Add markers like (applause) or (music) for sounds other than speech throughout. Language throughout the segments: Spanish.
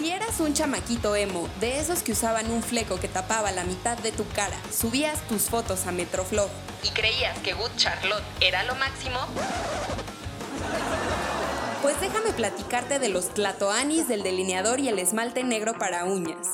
Si eras un chamaquito emo, de esos que usaban un fleco que tapaba la mitad de tu cara, subías tus fotos a Metroflog y creías que Good Charlotte era lo máximo, pues déjame platicarte de los tlatoanis del delineador y el esmalte negro para uñas.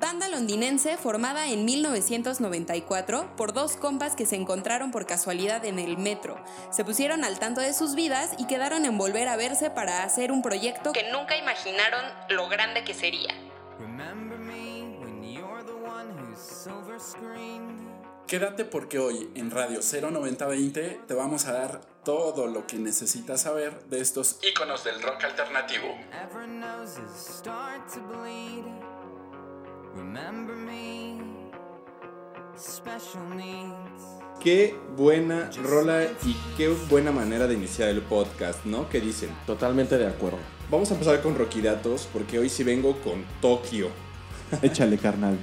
Banda londinense formada en 1994 por dos compas que se encontraron por casualidad en el metro. Se pusieron al tanto de sus vidas y quedaron en volver a verse para hacer un proyecto que nunca imaginaron lo grande que sería. Quédate porque hoy en Radio 09020 te vamos a dar todo lo que necesitas saber de estos íconos del rock alternativo. Qué buena rola y qué buena manera de iniciar el podcast, ¿no? ¿Qué dicen? Totalmente de acuerdo. Vamos a empezar con Roquidatos porque hoy sí vengo con Tokio. (laughs) Échale, carnal.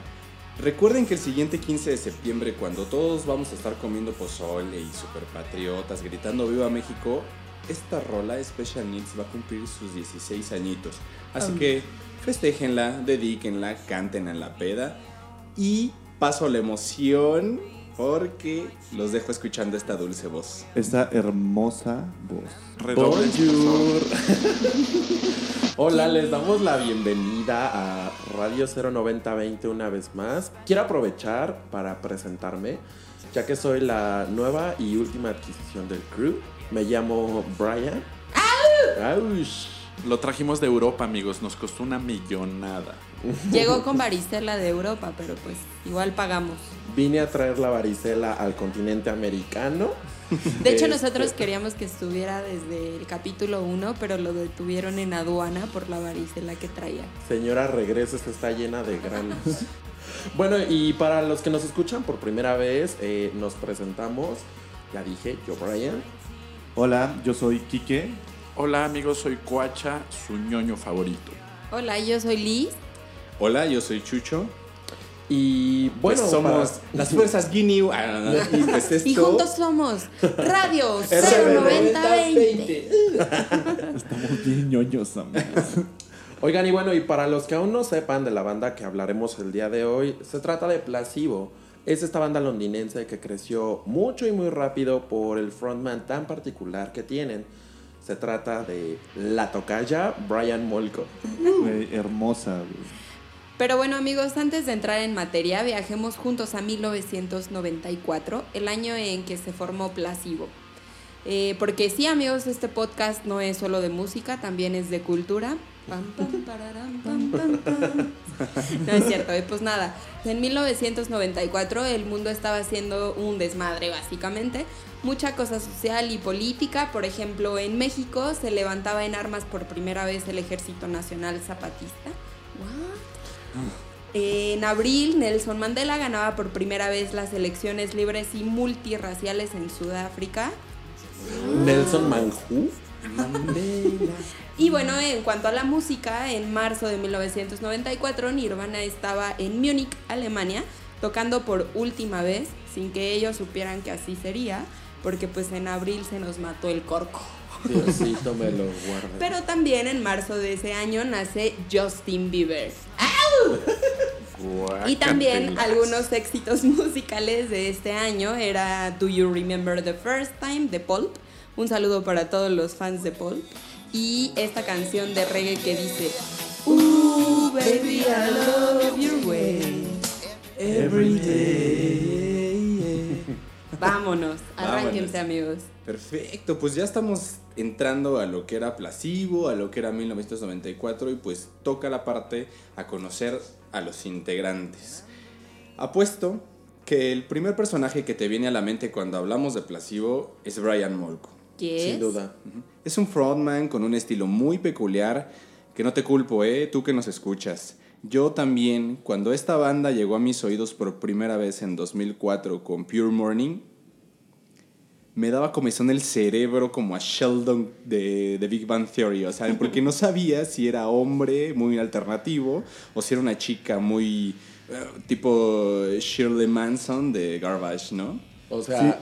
Recuerden que el siguiente 15 de septiembre, cuando todos vamos a estar comiendo pozole y superpatriotas, gritando Viva México, esta rola Special Needs va a cumplir sus 16 añitos. Así que festéjenla, dedíquenla, canten en la peda y paso a la emoción porque los dejo escuchando esta dulce voz. Esta hermosa voz. Bonjour. (laughs) Hola, les damos la bienvenida a Radio 09020 una vez más. Quiero aprovechar para presentarme, ya que soy la nueva y última adquisición del crew. Me llamo Brian. ¡Auch! Lo trajimos de Europa, amigos. Nos costó una millonada. Llegó con varicela de Europa, pero pues igual pagamos. Vine a traer la varicela al continente americano. De hecho, Este, nosotros queríamos que estuviera desde el capítulo 1, pero lo detuvieron en aduana por la varicela que traía. Señora, regresa, esta está llena de granos. bueno, y para los que nos escuchan por primera vez, eh, nos presentamos. Ya dije, yo Brian. Hola, yo soy Quique. Hola, amigos. Soy Coacha, su ñoño favorito. Hola, yo soy Liz. Hola, yo soy Chucho. Y Pues bueno, somos para- (laughs) las fuerzas Guinea. Ah, y pues (laughs) esto- Y juntos somos Radio (laughs) RB 09020. Estamos bien ñoños, amigos. Oigan, y bueno, y para los que aún no sepan de la banda que hablaremos el día de hoy, se trata de Placebo. Es esta banda londinense que creció mucho y muy rápido por el frontman tan particular que tienen. Se trata de la tocaya Brian Molko. Hermosa, güey. Pero bueno amigos, antes de entrar en materia, viajemos juntos a 1994, el año en que se formó Placebo. Eh, porque sí amigos, este podcast no es solo de música, también es de cultura. Pam, pam, pararam, pam, pam, pam. No es cierto, eh, pues nada. En 1994 el mundo estaba haciendo un desmadre básicamente. Mucha cosa social y política. Por ejemplo, en México se levantaba en armas por primera vez el Ejército Nacional Zapatista. What? En abril, Nelson Mandela ganaba por primera vez las elecciones libres y multirraciales en Sudáfrica. Nelson Manjú. Y bueno, en cuanto a la música, en marzo de 1994 Nirvana estaba en Múnich, Alemania, tocando por última vez, sin que ellos supieran que así sería, porque pues en abril se nos mató el corco. Diosito me lo guarde. Pero también en marzo de ese año nace Justin Bieber. Y también algunos éxitos musicales de este año era Do You Remember the First Time de Pulp. Un saludo para todos los fans de Pulp. Y esta canción de reggae que dice Ooh, baby, I love your way. Every day. (laughs) Vámonos, arránquense Vámonos. amigos. Perfecto, pues ya estamos entrando a lo que era Placebo, a lo que era 1994 y pues toca la parte a conocer a los integrantes. Apuesto que el primer personaje que te viene a la mente cuando hablamos de Placebo es Brian Molko. ¿Qué Sin es? duda. Es un frontman con un estilo muy peculiar que no te culpo, eh, tú que nos escuchas. Yo también, cuando esta banda llegó a mis oídos por primera vez en 2004 con Pure Morning, me daba comezón el cerebro como a Sheldon de, de Big Bang Theory, o sea, porque no sabía si era hombre muy alternativo o si era una chica muy eh, tipo Shirley Manson de Garbage, ¿no? O sea,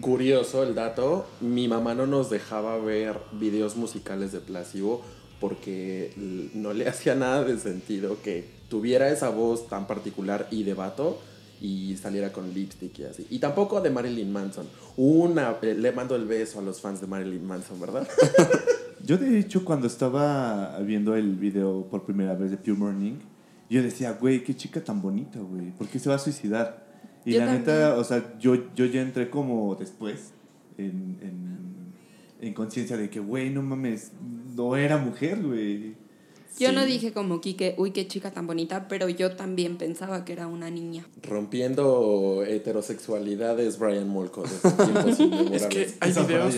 curioso el dato, mi mamá no nos dejaba ver videos musicales de Placebo porque no le (laughs) hacía nada de sentido que tuviera esa voz tan particular y de vato y saliera con lipstick y así. Y tampoco de Marilyn Manson. Una, eh, le mando el beso a los fans de Marilyn Manson, ¿verdad? (laughs) Yo de hecho cuando estaba viendo el video por primera vez de Pure Morning, yo decía, güey, qué chica tan bonita, güey, ¿por qué se va a suicidar? Y Yo la neta, o sea, yo, yo ya entré como después en, en, en conciencia de que, güey, no mames, no era mujer, güey. Yo Sí. no dije como Kike, uy, qué chica tan bonita, pero yo también pensaba que era una niña. Rompiendo heterosexualidades, Brian Molko. (laughs) Es que hay videos,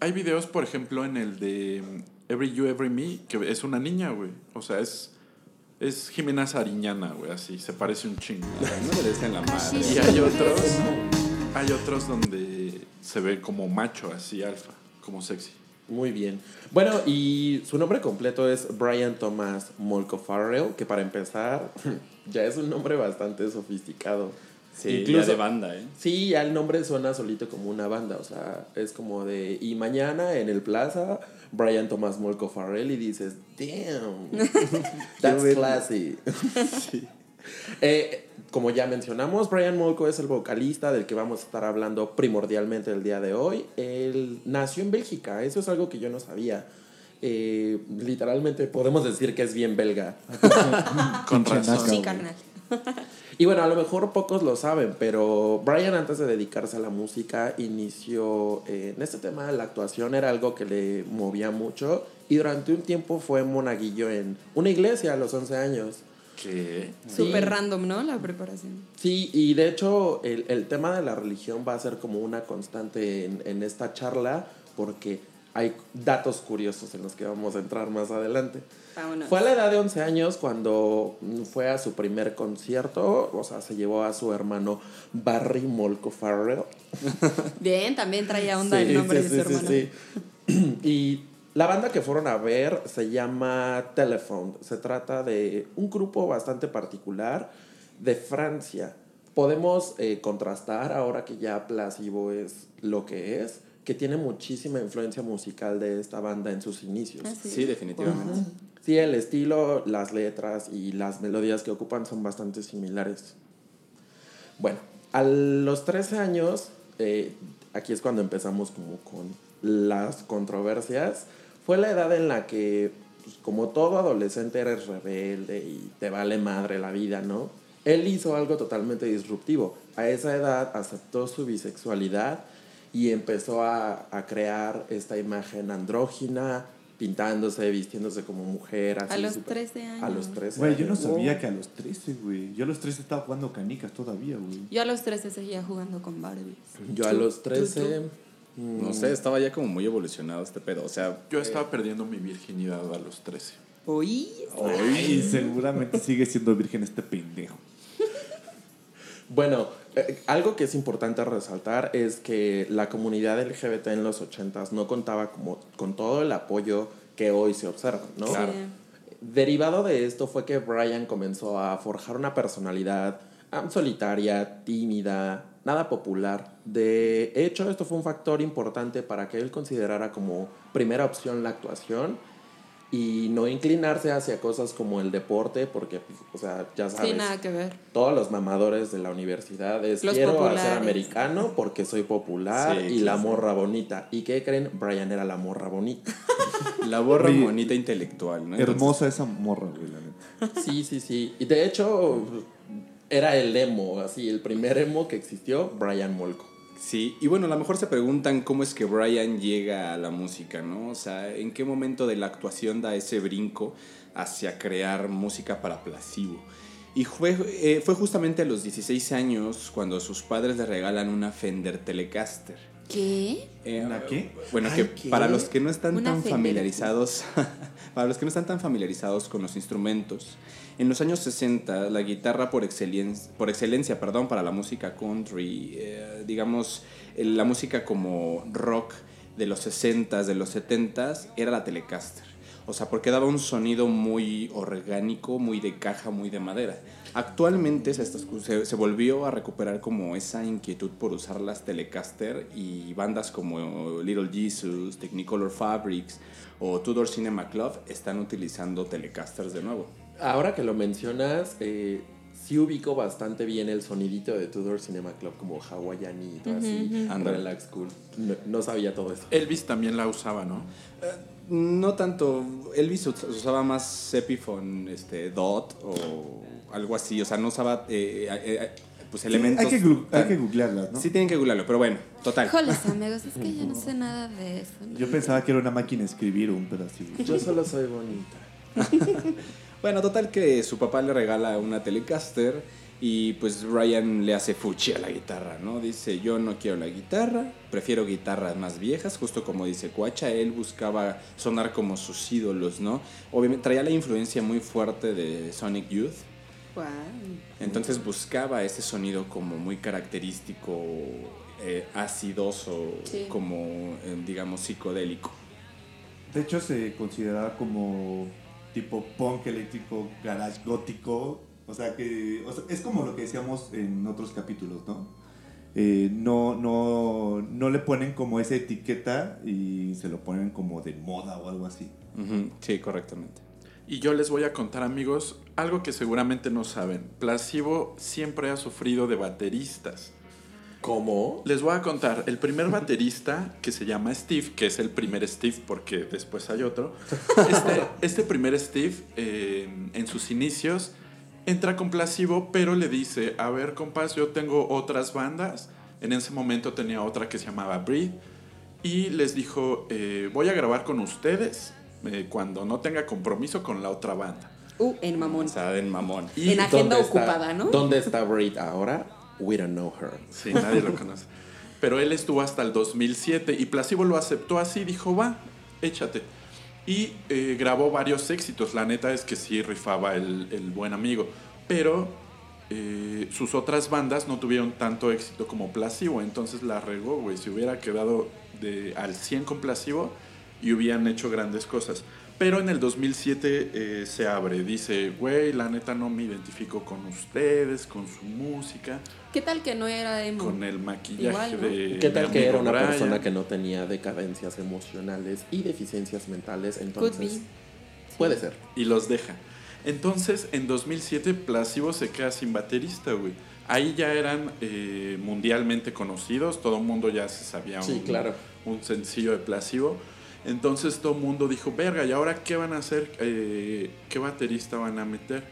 hay videos, por ejemplo, en el de Every You, Every Me, que es una niña, güey. O sea, es, es Jimena Sariñana, güey, así, se parece un chingo. No le des en la madre. Y hay otros, hay otros donde se ve como macho, así, alfa, como sexy. Muy bien. Bueno, y su nombre completo es Brian Thomas Molko Farrell, que para empezar (laughs) ya es un nombre bastante sofisticado. Sí, ya de banda, ¿eh? Sí, ya el nombre suena solito como una banda, o sea, es como de, y mañana en el plaza, Brian Thomas Molko Farrell y dices, damn, (laughs) that's classy. (laughs) Eh, como ya mencionamos, Brian Molko es el vocalista del que vamos a estar hablando primordialmente el día de hoy. Él nació en Bélgica, eso es algo que yo no sabía. Eh, literalmente podemos decir que es bien belga. (laughs) Con razón. Sí, carnal. (laughs) Y bueno, a lo mejor pocos lo saben, pero Brian antes de dedicarse a la música inició eh, en este tema, la actuación era algo que le movía mucho y durante un tiempo fue monaguillo en una iglesia a los 11 años. ¿Qué? Sí. Súper random, ¿no? La preparación. Sí, y de hecho el, el tema de la religión va a ser como una constante en, en esta charla porque hay datos curiosos en los que vamos a entrar más adelante. Vámonos. Fue a la edad de 11 años cuando fue a su primer concierto, o sea, se llevó a su hermano Barry Molko Farrell. (laughs) Bien, también traía onda Sí, el nombre sí, de su sí, hermano. sí, sí. (clears throat) y la banda que fueron a ver se llama Telephone. Se trata de un grupo bastante particular de Francia. Podemos eh, contrastar ahora que ya Placebo es lo que es, que tiene muchísima influencia musical de esta banda en sus inicios. Ah, Sí, definitivamente. Sí, el estilo, las letras y las melodías que ocupan son bastante similares. Bueno, a los 13 años, eh, aquí es cuando empezamos como con las controversias, fue la edad en la que, pues, como todo adolescente, eres rebelde y te vale madre la vida, ¿no? Él hizo algo totalmente disruptivo. A esa edad aceptó su bisexualidad y empezó a, a crear esta imagen andrógina, pintándose, vistiéndose como mujer. Así A los súper- 13 años. A los 13 Güey, yo no sabía que a los 13, güey. Yo a los 13 estaba jugando canicas todavía, güey. Yo a los 13 seguía jugando con Barbies. Yo a los 13... No sé, estaba ya como muy evolucionado este pedo. O sea, Yo estaba perdiendo mi virginidad a los 13. Oí. Y seguramente sigue siendo virgen este pendejo. Bueno, eh, algo que es importante resaltar es que la comunidad LGBT en los 80s no contaba como con todo el apoyo que hoy se observa, ¿no? Claro. Derivado de esto fue que Brian comenzó a forjar una personalidad solitaria, tímida, nada popular. De hecho, esto fue un factor importante para que él considerara como primera opción la actuación y no inclinarse hacia cosas como el deporte, porque, pues, o sea, ya sabes Sí, nada que ver. todos los mamadores de la universidad es Los quiero ser americano porque soy popular Sí, y la morra bonita. ¿Y qué creen? Brian era la morra bonita. (laughs) la borra Oye, bonita intelectual, ¿no? Entonces, Hermosa esa morra, güey, la neta. Sí, sí, sí. Y de hecho era el emo, así, el primer emo que existió, Brian Molko. Sí, y bueno, a lo mejor se preguntan cómo es que Brian llega a la música, ¿no? O sea, ¿en qué momento de la actuación da ese brinco hacia crear música para placebo? Y fue, eh, fue justamente a los 16 años cuando sus padres le regalan una Fender Telecaster. ¿Qué? Eh, ¿Una qué? Bueno, Ay, que ¿qué? para los que no están tan familiarizados, (laughs) para los que no están tan familiarizados con los instrumentos, en los años 60 la guitarra por excelencia, por excelencia, perdón, para la música country, eh, digamos, eh, la música como rock de los 60s, de los 70s, era la Telecaster. O sea, porque daba un sonido muy orgánico, muy de caja, muy de madera. Actualmente se, está- se, se volvió a recuperar como esa inquietud por usar las Telecaster y bandas como Little Jesus, Technicolor Fabrics o Tudor Cinema Club están utilizando Telecasters de nuevo. Ahora que lo mencionas, eh, sí ubico bastante bien el sonidito de Tudor Cinema Club como hawaianito, así, Ándale. relax cool. No, no sabía todo eso. Elvis también la usaba, ¿no? No tanto, Elvis us- usaba más Epiphone este, DOT o algo así, o sea, no usaba eh, eh, eh, pues Sí, elementos... hay, que, glu- hay que googlearlas, ¿no? Sí tienen que googlearlo, pero bueno, total. Híjoles, (laughs) amigos, es que yo no sé nada de eso. Yo pensaba que era una máquina de escribir un pedacito. Yo solo soy bonita. (laughs) Bueno, total que su papá le regala una Telecaster y pues Ryan le hace fuchi a la guitarra, ¿no? Dice, yo no quiero la guitarra, prefiero guitarras más viejas, justo como dice Cuacha, él buscaba sonar como sus ídolos, ¿no? Obviamente traía la influencia muy fuerte de Sonic Youth, Entonces buscaba ese sonido como muy característico, eh, acidoso, Sí. como eh, digamos psicodélico. De hecho, se consideraba como tipo punk eléctrico, garage gótico. O sea que o sea, es como lo que decíamos en otros capítulos, ¿no? Eh, no, no, no le ponen como esa etiqueta y se lo ponen como de moda o algo así. Sí, correctamente. Y yo les voy a contar, amigos, algo que seguramente no saben. Placebo siempre ha sufrido de bateristas. ¿Cómo? Les voy a contar, el primer baterista que se llama Steve, que es el primer Steve porque después hay otro, este, este primer Steve eh, en sus inicios entra con Placebo, pero le dice, a ver compas, yo tengo otras bandas, en ese momento tenía otra que se llamaba Breathe, y les dijo, eh, voy a grabar con ustedes eh, cuando no tenga compromiso con la otra banda. Uh, en mamón. O sea, en mamón. Y En agenda ¿Dónde está- ocupada, ¿no? ¿Dónde está Braid ahora? We don't know her. Sí, nadie lo conoce. Pero él estuvo hasta el 2007 y Placebo lo aceptó así, dijo, va, échate. Y eh, grabó varios éxitos. La neta es que sí rifaba el, el buen amigo. Pero eh, sus otras bandas no tuvieron tanto éxito como Placebo. Entonces la regó, güey. Si hubiera quedado de, al 100 con Placebo y hubieran hecho grandes cosas. Pero en el 2007 eh, se abre. Dice, güey, la neta no me identifico con ustedes, con su música ¿Qué tal que no era emo? con el maquillaje Igual, ¿no? de. ¿Qué tal que era una Brian. persona que no tenía decadencias emocionales y deficiencias mentales? Could Entonces, be. puede ser. Y los deja. Entonces, en 2007, Placebo se queda sin baterista, güey. Ahí ya eran eh, mundialmente conocidos, todo el mundo ya se sabía Sí, un, claro. un sencillo de Placebo. Entonces todo el mundo dijo, verga, ¿y ahora qué van a hacer? Eh, ¿Qué baterista van a meter?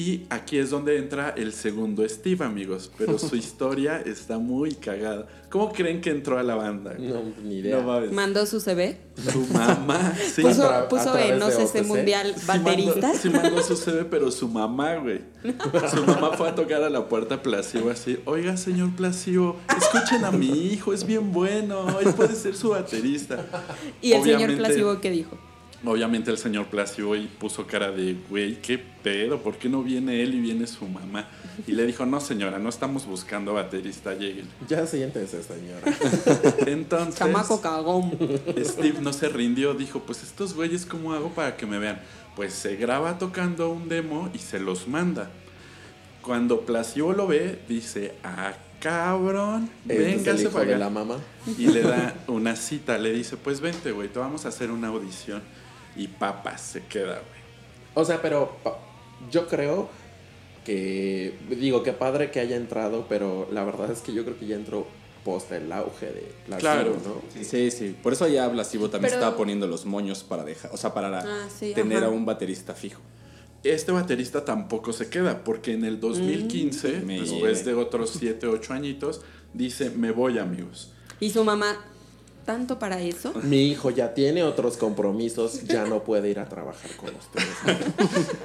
Y aquí es donde entra el segundo Steve, amigos. Pero su (laughs) historia está muy cagada. ¿Cómo creen que entró a la banda? No, ni idea. No mames. Mandó su CV. Su mamá, (laughs) sí. Puso, a puso en, no sé, mundial Sí baterista. mandó, sí mandó su CV, pero su mamá, güey. Su mamá fue a tocar a la puerta Placebo así. Oiga, señor Placebo, escuchen a mi hijo, es bien bueno. Él puede ser su baterista. (laughs) Y el señor Placebo, ¿qué dijo? Obviamente el señor Placebo y puso cara de, güey, qué pedo, ¿por qué no viene él y viene su mamá? Y le dijo, no señora, no estamos buscando baterista, lleguen. Ya siéntese, señora. (laughs) (laughs) Entonces, Chamaco cagón. Steve no se rindió, dijo, pues estos güeyes, ¿cómo hago para que me vean? Pues se graba tocando un demo y se los manda. Cuando Placebo lo ve, dice, ah, cabrón, Este véngase para de acá. la mamá. Y le da una cita, le dice, pues vente, güey, te vamos a hacer una audición. Y papas, se queda, güey. O sea, pero yo creo que, digo, que padre que haya entrado, pero la verdad es que yo creo que ya entró post el auge de la Claro. ¿no? Sí, sí. Por eso ya Blasivo también Pero- estaba poniendo los moños para dejar, o sea, para Ah, sí, tener ajá. a un baterista fijo. Este baterista tampoco se queda, porque en el 2015, Me después de otros 7, 8 añitos, dice, me voy, amigos. Y su mamá, ¿tanto para eso? Mi hijo ya tiene otros compromisos, ya no puede ir a trabajar con ustedes. (laughs)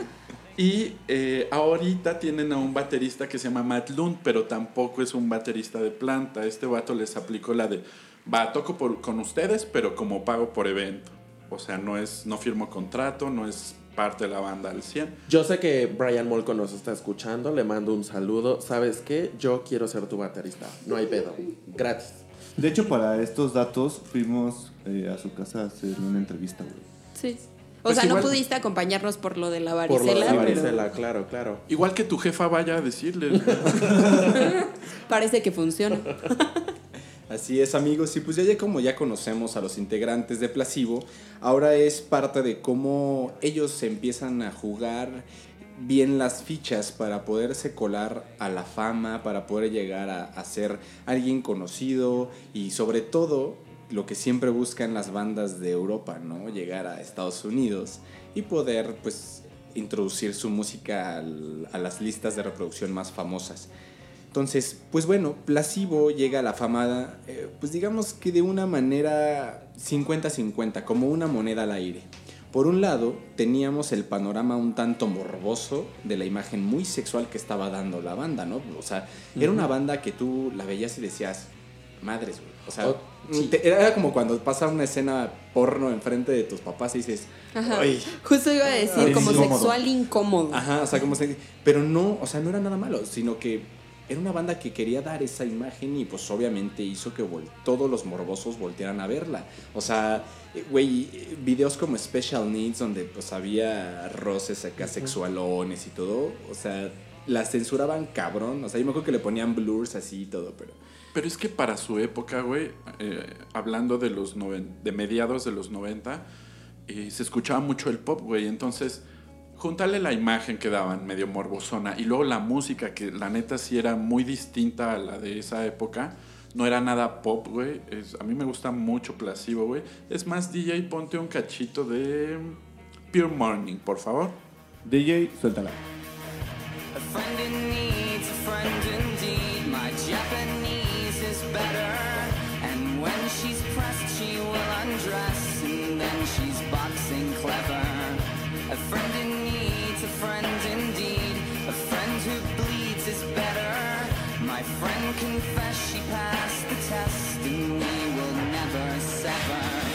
Y eh, ahorita tienen a un baterista que se llama Matt Lund, pero tampoco es un baterista de planta. Este vato les aplicó la de, va, toco por- con ustedes, pero como pago por evento. O sea, no es, no firmo contrato, no es parte de la banda al 100. Yo sé que Brian Molko nos está escuchando, le mando un saludo. ¿Sabes qué? Yo quiero ser tu baterista. No hay pedo. Gratis. De hecho, para estos datos fuimos eh, a su casa a hacer una entrevista, güey. Sí. O Pues sea, no pudiste acompañarnos por lo de la Por lo de varicela, la pero varicela, claro, claro. Igual que tu jefa vaya a decirle. (laughs) parece que funciona. (laughs) Así es, amigos. Y pues ya, ya como ya conocemos a los integrantes de Placebo, ahora es parte de cómo ellos se empiezan a jugar bien las fichas para poderse colar a la fama, para poder llegar a, ser alguien conocido y sobre todo lo que siempre buscan las bandas de Europa, ¿no? Llegar a Estados Unidos y poder pues introducir su música a las listas de reproducción más famosas. Entonces, pues bueno, Placebo llega a la fama, eh, pues digamos que de una manera 50-50, como una moneda al aire. Por un lado, teníamos el panorama un tanto morboso de la imagen muy sexual que estaba dando la banda, ¿no? O sea, era una banda que tú la veías y decías, madres, güey. O sea, Oh, sí. te- era como cuando pasa una escena porno enfrente de tus papás y dices, Ajá. "Ay". Justo iba a decir, Ay, como incómodo. sexual incómodo. Ajá, o sea, como se... Pero no, o sea, no era nada malo, sino que era una banda que quería dar esa imagen y pues obviamente hizo que todos los morbosos voltearan a verla. O sea, eh, güey, videos como Special Needs donde pues había roces acá sexualones y todo, o sea, la censuraban cabrón. O sea, yo me acuerdo que le ponían blurs así y todo, pero... Pero es que para su época, güey, eh, hablando de los noven- de mediados de los 90, eh, se escuchaba mucho el pop, güey. Entonces, juntarle la imagen que daban, medio morbosona, y luego la música, que la neta sí era muy distinta a la de esa época. No era nada pop, güey. A mí me gusta mucho Placebo, güey. Es más, DJ, ponte un cachito de Pure Morning, por favor. DJ, suéltala. A friend in friend confessed she we will never sever.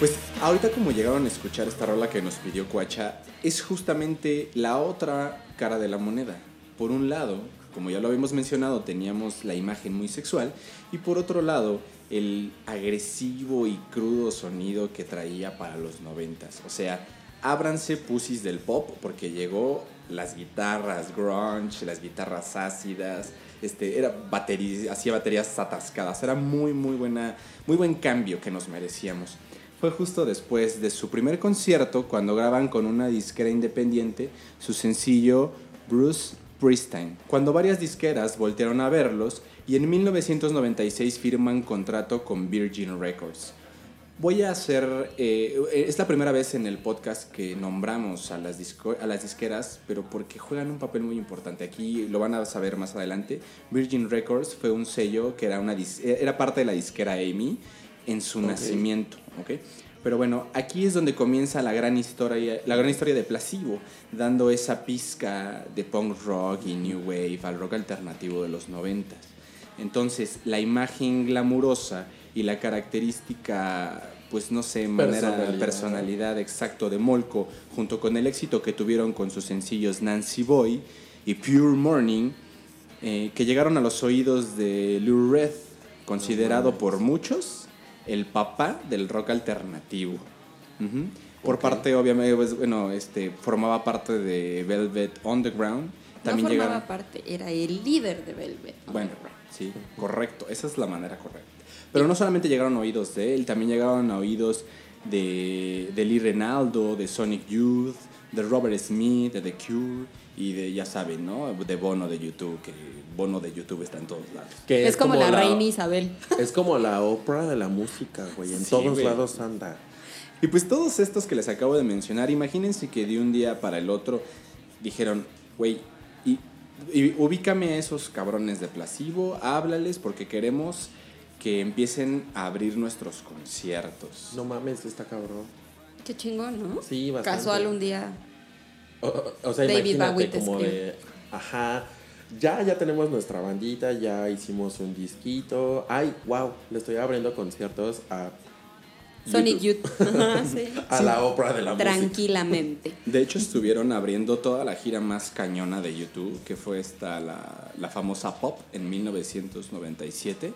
Pues ahorita como llegaron a escuchar esta rola que nos pidió Cuacha, es justamente la otra cara de la moneda. Por un lado, como ya lo habíamos mencionado, teníamos la imagen muy sexual y por otro lado, el agresivo y crudo sonido que traía para los noventas. O sea, ábranse pusis del pop porque llegó las guitarras grunge, las guitarras ácidas, este, era batería, hacía baterías atascadas, era muy muy buena, muy buen cambio que nos merecíamos. Fue justo después de su primer concierto cuando graban con una disquera independiente su sencillo Bruce Springsteen, cuando varias disqueras voltearon a verlos y en 1996 firman contrato con Virgin Records. Voy a hacer, eh, es la primera vez en el podcast que nombramos a las, disco- a las disqueras, pero porque juegan un papel muy importante. Aquí lo van a saber más adelante. Virgin Records fue un sello que era, una dis- era parte de la disquera Amy en su nacimiento. ¿ok? Pero bueno, aquí es donde comienza la gran historia, la gran historia de Placebo, dando esa pizca de punk rock y new wave al rock alternativo de los noventas. Entonces, la imagen glamurosa y la característica, pues no sé, manera, Personalidad. personalidad exacto de Molko, junto con el éxito que tuvieron con sus sencillos Nancy Boy y Pure Morning, eh, que llegaron a los oídos de Lou Reed, considerado por muchos el papá del rock alternativo. Por parte, obviamente, pues, bueno, este, formaba parte de Velvet Underground. También no formaba llegaron. parte, era el líder de Velvet. Bueno, sí, correcto, esa es la manera correcta. Pero no solamente llegaron a oídos de él, también llegaron a oídos de, de Lee Renaldo, de Sonic Youth, de Robert Smith, de The Cure y de, ya saben, ¿no? De Bono de YouTube, que Bono de YouTube está en todos lados. Que Es, como, la, reina Isabel. (laughs) Es como la ópera de la música, güey. En Sí, todos güey. lados anda. Y pues todos estos que les acabo de mencionar, imagínense que de un día para el otro dijeron, güey, y, y ubícame a esos cabrones de Placebo, háblales porque queremos que empiecen a abrir nuestros conciertos. No mames, está cabrón. Qué chingón, ¿no? Sí, bastante. Casual un día. O, o- sea, David imagínate como de, ajá, ya, ya tenemos nuestra bandita, ya hicimos un disquito. Ay, wow, le estoy abriendo conciertos a Sonic YouTube. Youth. Ajá, (laughs) sí. a la ópera de la música. Tranquilamente. De hecho, estuvieron abriendo toda la gira más cañona de YouTube, que fue esta, la, la famosa Pop en 1997.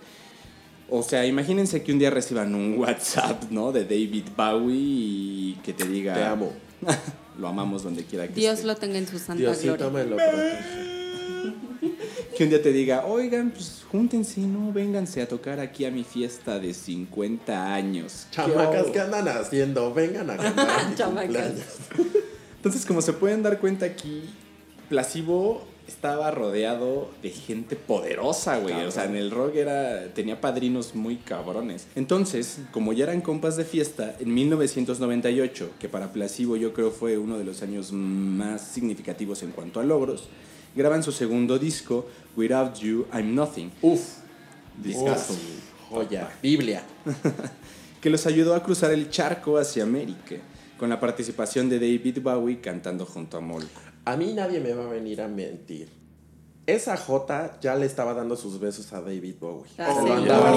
O sea, imagínense que un día reciban un WhatsApp, ¿no? De David Bowie y que te diga... Te amo. (laughs) lo amamos donde quiera que Dios esté. lo tenga en su santa Diosito gloria. me lo. (laughs) Que un día te diga, oigan, pues júntense, ¿no? Vénganse a tocar aquí a mi fiesta de 50 años. Chamacas, ¿Qué ¿qué hago? andan haciendo? Vengan a cantar (laughs) Chamacas. Entonces, como se pueden dar cuenta aquí, Placebo estaba rodeado de gente poderosa, güey. O sea, en el rock era, tenía padrinos muy cabrones. Entonces, como ya eran compas de fiesta, en 1998, que para Placebo yo creo fue uno de los años más significativos en cuanto a logros, graban su segundo disco, Without You, I'm Nothing. Uf. Discazo. Joya. Biblia. (laughs) que los ayudó a cruzar el charco hacia América, con la participación de David Bowie cantando junto a Molko. A mí nadie me va a venir a mentir. Esa J ya le estaba dando sus besos a David Bowie. Ah, sí. andaba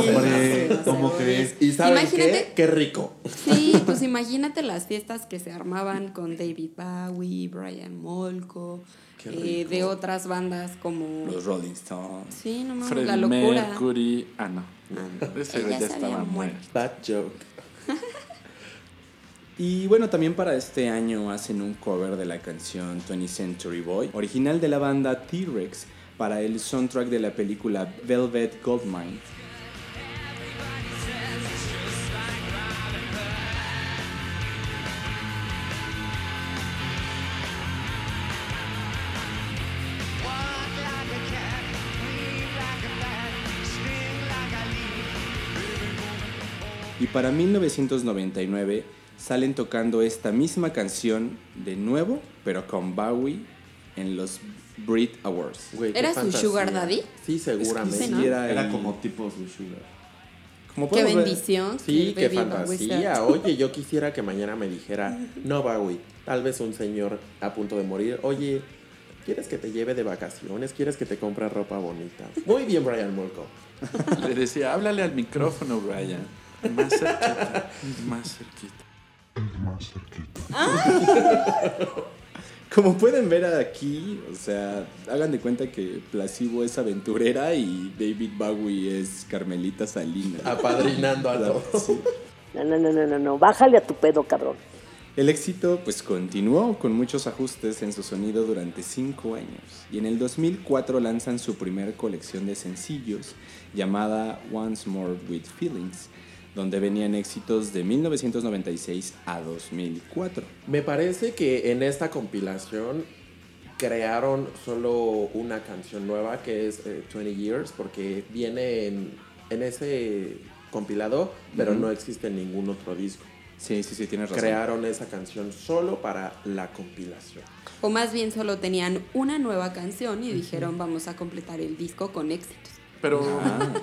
¿cómo crees? ¿Y saben Imagínate- qué? Qué rico. Sí, (laughs) pues imagínate las fiestas que se armaban con David Bowie, Brian Molko, eh, de otras bandas como... Los Rolling Stones. Sí, no mames, Freddie la locura. Mercury. Ah, no. Ese Ella ya se estaba muerto. Bad joke. (laughs) Y bueno, también para este año hacen un cover de la canción 20th Century Boy, original de la banda T-Rex, para el soundtrack de la película Velvet Goldmine. Y para 1999 salen tocando esta misma canción de nuevo, pero con Bowie en los Brit Awards. Güey, ¿Era su fantasía. sugar daddy? Sí, seguramente. Sí, ¿no? era, Era como tipo su sugar. como Qué ver- bendición. Sí, qué fantasía. Oye, yo quisiera que mañana me dijera, no, Bowie, tal vez un señor a punto de morir. Oye, ¿quieres que te lleve de vacaciones? ¿Quieres que te compre ropa bonita? Muy bien, Brian Molko. Le decía, háblale al micrófono, Brian. Más cerquita. Más cerquita. Como pueden ver aquí, o sea, hagan de cuenta que Placebo es aventurera y David Bowie es Carmelita Salinas. Apadrinando a todos. Sí. No, no, no, no, no, no. Bájale a tu pedo, cabrón. El éxito pues continuó con muchos ajustes en su sonido durante cinco años y en el 2004 lanzan su primer colección de sencillos llamada Once More With Feelings, donde venían éxitos de 1996 a 2004. Me parece que en esta compilación crearon solo una canción nueva que es eh, 20 Years porque viene en, en ese compilado, pero no existe en ningún otro disco. Sí, sí, sí, tienes razón. Crearon esa canción solo para la compilación. O más bien solo tenían una nueva canción y dijeron vamos a completar el disco con éxitos. Pero Ah.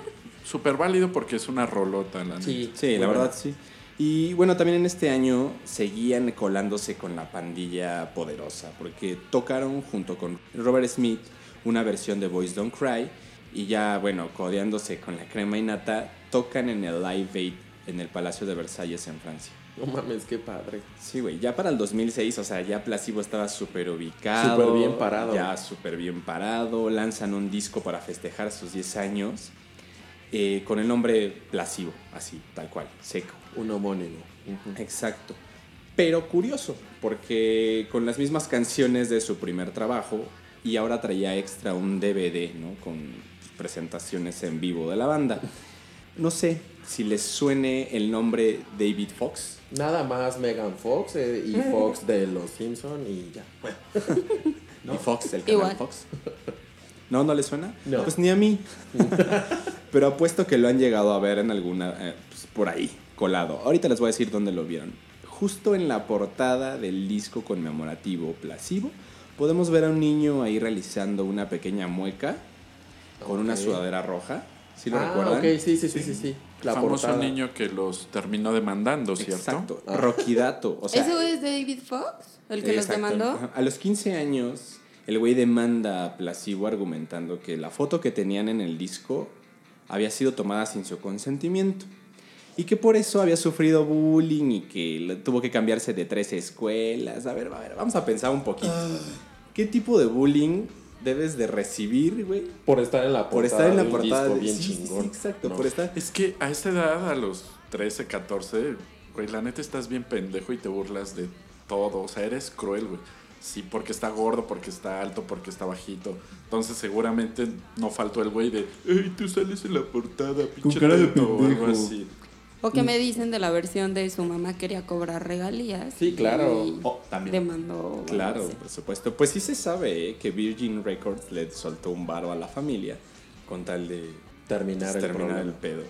Súper válido porque es una rolota, la neta. Sí, Sí, la verdad sí. Y bueno, también en este año seguían colándose con la pandilla poderosa, porque tocaron junto con Robert Smith una versión de Boys Don't Cry y ya, bueno, codeándose con la crema y nata, tocan en el Live Aid en el Palacio de Versalles en Francia. No mames, qué padre. Sí, güey, ya para el 2006, o sea, ya Placebo estaba súper ubicado. Súper bien parado. Ya súper bien parado. Lanzan un disco para festejar sus 10 años eh, con el nombre Placebo, así, tal cual, seco. Un homónimo. Exacto. Pero curioso, porque con las mismas canciones de su primer trabajo y ahora traía extra un DVD, ¿no? Con presentaciones en vivo de la banda. No sé si les suene el nombre David Fox. Nada más Megan Fox eh, y Fox de Los Simpson y ya. (laughs) (laughs) Y Fox, el canal Igual. Fox. ¿No? ¿No le suena? No. Pues ni a mí. (laughs) (laughs) Pero apuesto que lo han llegado a ver en alguna. eh, pues, por ahí, colado. Ahorita les voy a decir dónde lo vieron. Justo en la portada del disco conmemorativo Placebo, podemos ver a un niño ahí realizando una pequeña mueca con una sudadera roja. ¿Sí lo ah, recuerdan? ok, sí, sí, sí, sí, sí. El La famoso portada. niño que los terminó demandando, ¿cierto? Exacto. Ah. Roquidato. O sea, ¿Ese güey es David Fox? ¿El que los demandó? A los 15 años, el güey demanda a Placebo argumentando que la foto que tenían en el disco había sido tomada sin su consentimiento. Y que por eso había sufrido bullying y que tuvo que cambiarse de tres escuelas. A ver, a ver, vamos a pensar un poquito. ¿Qué tipo de bullying debes de recibir, güey, Por estar en la por portada estar en la de un portada disco de bien sí, sí, sí, chingón. exacto, No. por estar Es que a esa edad, a los 13, 14, güey, la neta estás bien pendejo y te burlas de todo. O sea, eres cruel, güey. Sí, porque está gordo, porque está alto, porque está bajito. Entonces, seguramente no faltó el güey de, ¡Ey, tú sales en la portada, pinche cara de teto", o algo pendejo. así. O que me dicen de la versión de su mamá quería cobrar regalías. Sí, claro. y Oh, también. Demandó. Claro, por supuesto. Pues sí se sabe ¿eh? que Virgin Records le soltó un varo a la familia con tal de Terminar el terminar el pedo.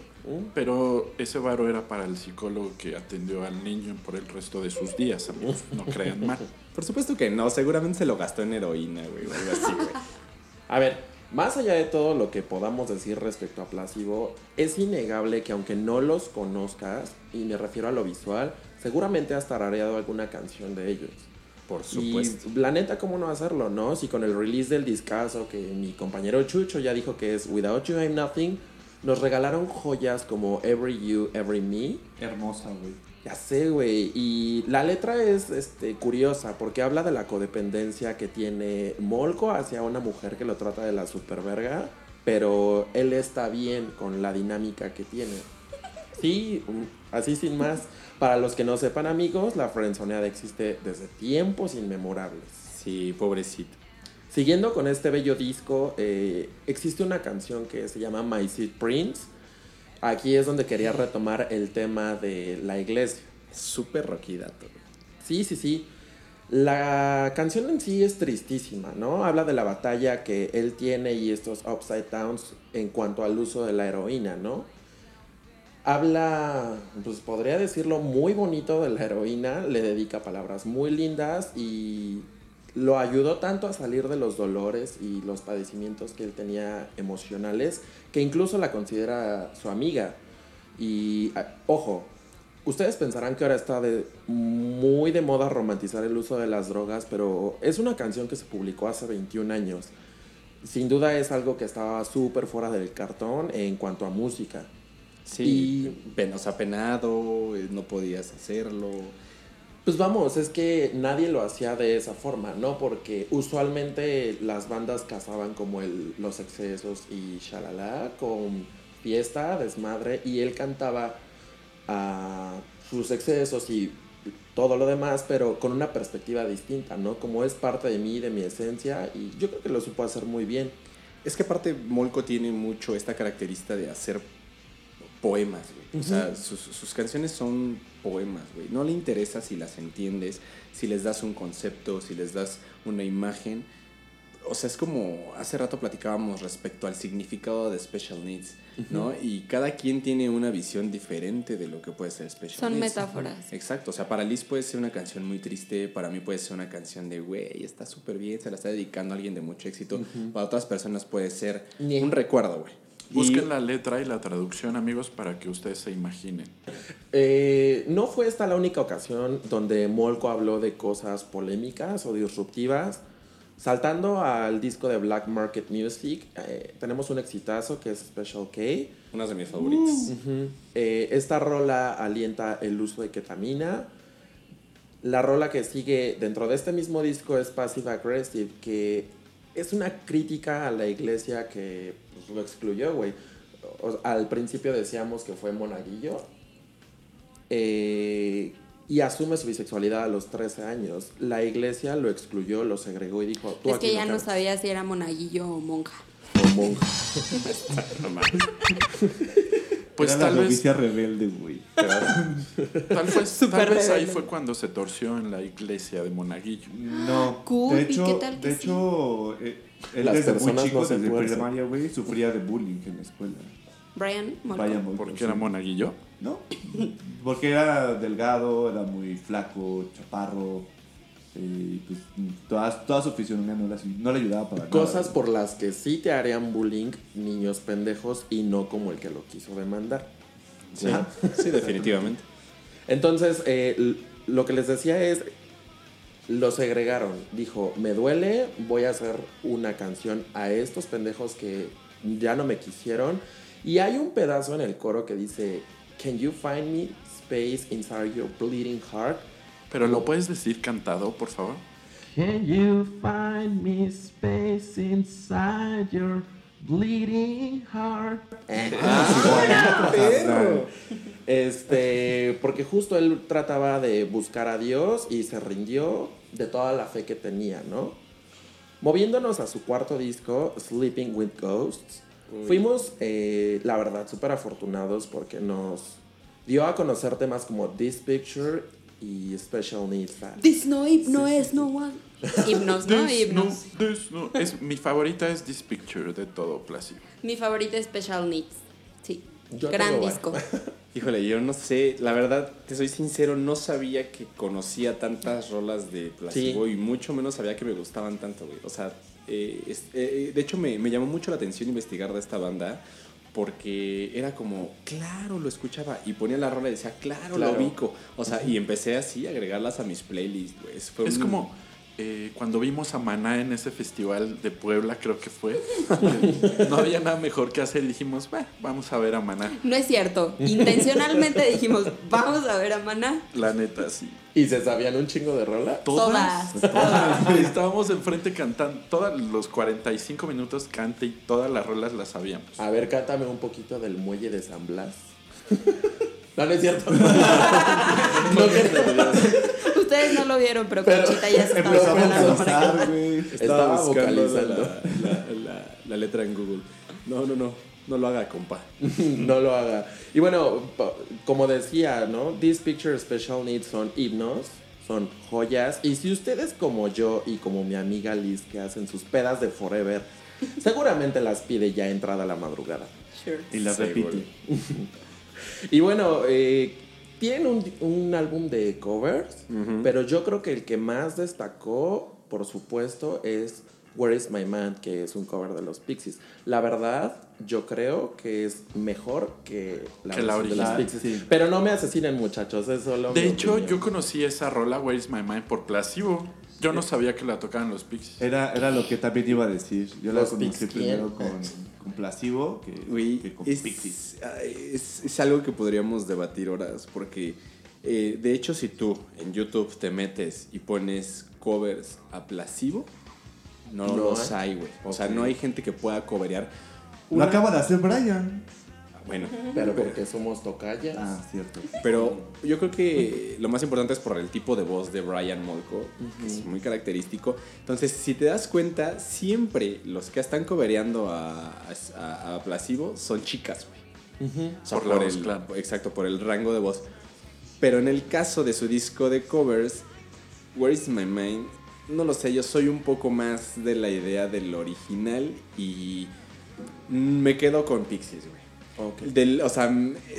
Pero ese varo era para el psicólogo que atendió al niño por el resto de sus días, amigos. No crean mal. (laughs) Por supuesto que no, seguramente se lo gastó en heroína, güey, o algo así, güey. (laughs) A ver, más allá de todo lo que podamos decir respecto a Placebo, es innegable que aunque no los conozcas, y me refiero a lo visual, seguramente has tarareado alguna canción de ellos. Por supuesto. Y la neta, ¿cómo no hacerlo, no? Si con el release del discazo que mi compañero Chucho ya dijo que es Without You I'm Nothing, nos regalaron joyas como Every You, Every Me. Hermosa, güey. Ya sé, güey. Y la letra es este, curiosa porque habla de la codependencia que tiene Molko hacia una mujer que lo trata de la superverga, pero él está bien con la dinámica que tiene. Sí, así sin más. Para los que no sepan, amigos, la friendzoneada existe desde tiempos inmemorables. Sí, pobrecito. Siguiendo con este bello disco, eh, existe una canción que se llama My Sweet Prince. Aquí es donde quería retomar el tema de la iglesia. Súper roquidato. Sí, sí, sí. La canción en sí es tristísima, ¿no? Habla de la batalla que él tiene y estos upside downs en cuanto al uso de la heroína, ¿no? Habla, pues podría decirlo, muy bonito de la heroína, le dedica palabras muy lindas y lo ayudó tanto a salir de los dolores y los padecimientos que él tenía emocionales, que incluso la considera su amiga. Y, ojo, Ustedes pensarán que ahora está de, muy de moda romantizar el uso de las drogas, pero es una canción que se publicó hace 21 años. Sin duda es algo que estaba súper fuera del cartón en cuanto a música. Sí, penos apenado, eh, no podías hacerlo. Pues vamos, es que nadie lo hacía de esa forma, ¿no? Porque usualmente las bandas cazaban como el, los excesos y shalala con fiesta, desmadre, y él cantaba a sus excesos y todo lo demás, pero con una perspectiva distinta, ¿no? Como es parte de mí, de mi esencia, y yo creo que lo supo hacer muy bien. Es que aparte Molko tiene mucho esta característica de hacer poemas, güey. O sea, sus, sus canciones son poemas, güey. No le interesa si las entiendes, si les das un concepto, si les das una imagen. O sea, es como hace rato platicábamos respecto al significado de Special Needs, ¿no? Y cada quien tiene una visión diferente de lo que puede ser Special Son Needs. metáforas. Exacto, o sea, para Liz puede ser una canción muy triste, para mí puede ser una canción de, güey, está súper bien, se la está dedicando a alguien de mucho éxito. Para otras personas puede ser un recuerdo, güey. Y- Busquen la letra y la traducción, amigos, para que ustedes se imaginen. Eh, no fue esta la única ocasión donde Molko habló de cosas polémicas o disruptivas. Saltando al disco de Black Market Music, eh, tenemos un exitazo que es Special K. Una de mis favoritas. Ujú. Eh, esta rola alienta el uso de ketamina. La rola que sigue dentro de este mismo disco es Passive Aggressive, que es una crítica a la iglesia que pues, lo excluyó, güey. O- Al principio decíamos que fue monaguillo. eh, y asume su bisexualidad a los 13 años. La iglesia lo excluyó, lo segregó y dijo, tú Es que ya no cabes". sabía si era monaguillo o monja. O monja. (laughs) Pues Era tal la vez, rebelde, güey. tal vez, tal Súper vez ahí fue cuando se torció en la iglesia de Monaguillo. No. Cool, de ¿y hecho, qué tal que de sí? hecho eh, él Las desde muy personas chico, no se desde primaria, güey, sufría de bullying en la escuela. Brian Molko. Vaya muy ¿Por qué era Monaguillo? ¿No? Porque era delgado, era muy flaco, chaparro. Eh, Y pues toda, toda su fisionomía no, no le ayudaba para Cosas nada. por las que sí te harían bullying niños pendejos y no como el que lo quiso demandar. Sí, definitivamente. Entonces, eh, lo que les decía es, lo segregaron. Dijo, me duele, voy a hacer una canción a estos pendejos que ya no me quisieron. Y hay un pedazo en el coro que dice, Can you find me space inside your bleeding heart? Pero lo puedes decir cantado, por favor. Can you find me space inside your bleeding heart? Este, porque justo él trataba de buscar a Dios y se rindió de toda la fe que tenía, ¿no? Moviéndonos a su cuarto disco, Sleeping with Ghosts, fuimos, eh, la verdad, súper afortunados porque nos dio a conocer temas como This Picture y Special Needs Fat. This no, no es no one. (laughs) Himnos, ¿no? This, no, Himnos. this, no. Es, mi favorita es This Picture de todo Placebo. Mi favorita es Special Needs. Sí. Yo Gran disco. (laughs) Híjole, yo no sé, la verdad, te soy sincero, no sabía que conocía tantas rolas de Placebo Sí. y mucho menos sabía que me gustaban tanto, güey. O sea, eh, es- eh, de hecho me, me llamó mucho la atención investigar de esta banda porque era como, claro, lo escuchaba y ponía la rola y decía, claro, Claro. lo ubico. O sea, y empecé así a agregarlas a mis playlists, güey. Fue Es un- como eh, cuando vimos a Maná en ese festival de Puebla, creo que fue. (laughs) no había nada mejor que hacer y dijimos, "Bah, vamos a ver a Maná. No es cierto. Intencionalmente dijimos, vamos a ver a Maná. La neta, sí. ¿Y se sabían un chingo de rola? Todas. todas. Estábamos enfrente cantando, todos los 45 minutos cante y todas las rolas las sabíamos. A ver, cántame un poquito del muelle de San Blas. (laughs) No, no es cierto. (laughs) No quería- Ustedes no lo vieron, pero Pero Conchita ya se estaba preparando para güey. Estaba buscando vocalizando. La, la- la- la letra en Google. No, no, no, no lo haga, compa. (laughs) no lo haga. Y bueno, como decía, ¿no? These Picture Special Needs son himnos, son joyas. Y si ustedes como yo y como mi amiga Liz que hacen sus pedas de Forever, (laughs) seguramente las pide ya entrada la madrugada. Y la Seguro. repite. (laughs) Y bueno, eh, tienen un, un álbum de covers, pero yo creo que el que más destacó, por supuesto, es Where is My Man, que es un cover de los Pixies. La verdad, yo creo que es mejor que la, Que la versión de los original, Pixies. sí. Pero no me asesinen, muchachos, es solo De mi hecho, opinión. yo conocí esa rola, Where is My Mind, por Placebo. Yo no sabía que la tocaban los Pixies. Era, era lo que también iba a decir. Yo la conocí Pixies. primero con, con Placebo que, con es, Pixies. es, es algo que podríamos debatir horas, porque eh, de hecho si tú en YouTube te metes y pones covers a Placebo, no, No los hay. hay, güey. O sea, no hay gente que pueda coverear. Lo acaba de hacer Brian. Bueno, Pero porque somos tocayas. Ah, cierto. pero yo creo que lo más importante es por el tipo de voz de Brian Molko, que es muy característico. Entonces, si te das cuenta, siempre los que están covereando a, a, a Placebo son chicas, güey. Sea, Por voz, el, claro. Exacto, por el rango de voz. Pero en el caso de su disco de covers, Where is My Mind? No lo sé, yo soy un poco más de la idea del original y me quedo con Pixies, güey. Ok. Del- o sea,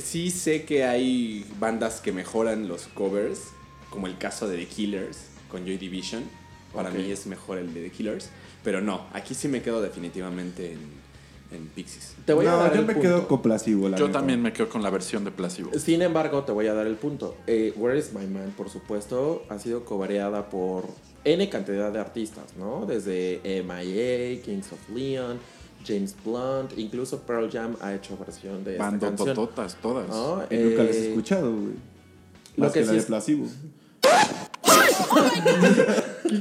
sí sé que hay bandas que mejoran los covers, como el caso de The Killers con Joy Division. Para mí es mejor el de The Killers. Pero no, aquí sí me quedo definitivamente en, en Pixies. Te voy a no, dar yo el me punto. quedo con Placebo, la Yo también me quedo con la versión de Placebo. Sin embargo, te voy a dar el punto. Eh, Where is My Man, por supuesto, ha sido cobereada por N cantidad de artistas, ¿no? Desde MIA, Kings of Leon, James Blunt, incluso Pearl Jam ha hecho versión de esta canción. Bandotototas, todas. ¿no? Y nunca les Eh, he escuchado, güey. lo que que, la sí de Placebo. (laughs)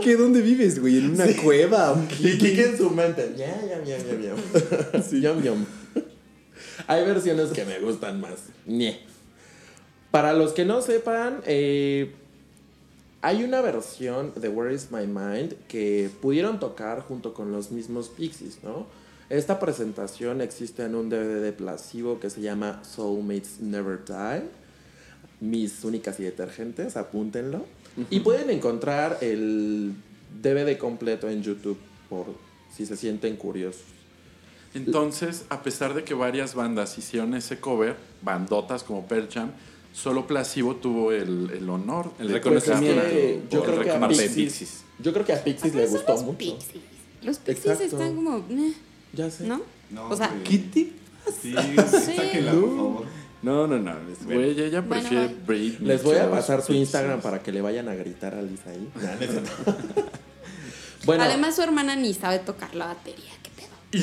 ¿Qué, ¿Dónde vives, güey? ¿En una cueva? Y Kike en su mente. Ya, ya, ya, ya, ya. Yum, yum. Hay versiones que me gustan más. Para los que no sepan, eh, hay una versión de Where is My Mind que pudieron tocar junto con los mismos Pixies, ¿no? Esta presentación existe en un DVD de Placebo que se llama Soulmates Never Die. Mis únicas y detergentes, apúntenlo. Y pueden encontrar el DVD completo en YouTube por si se sienten curiosos. Entonces, a pesar de que varias bandas hicieron ese cover, bandotas como Pearl Jam, solo Placebo tuvo el, el honor, El de reconocimiento que yo por creo que a Pixies, yo creo que a Pixies le gustó los mucho. Pixies. Los Pixies Exacto. están como... eh, Ya sé. ¿No? No, O sea, güey. ¿Qué te- Sí, sáquenla, por favor. No, no, no. es- Güey, ella Bueno, prefiere bye. Britney. Les voy a pasar su. Instagram para que le vayan a gritar a Lisa ahí. (laughs) No (laughs) bueno, Además, su hermana ni sabe tocar la batería. ¿Qué pedo?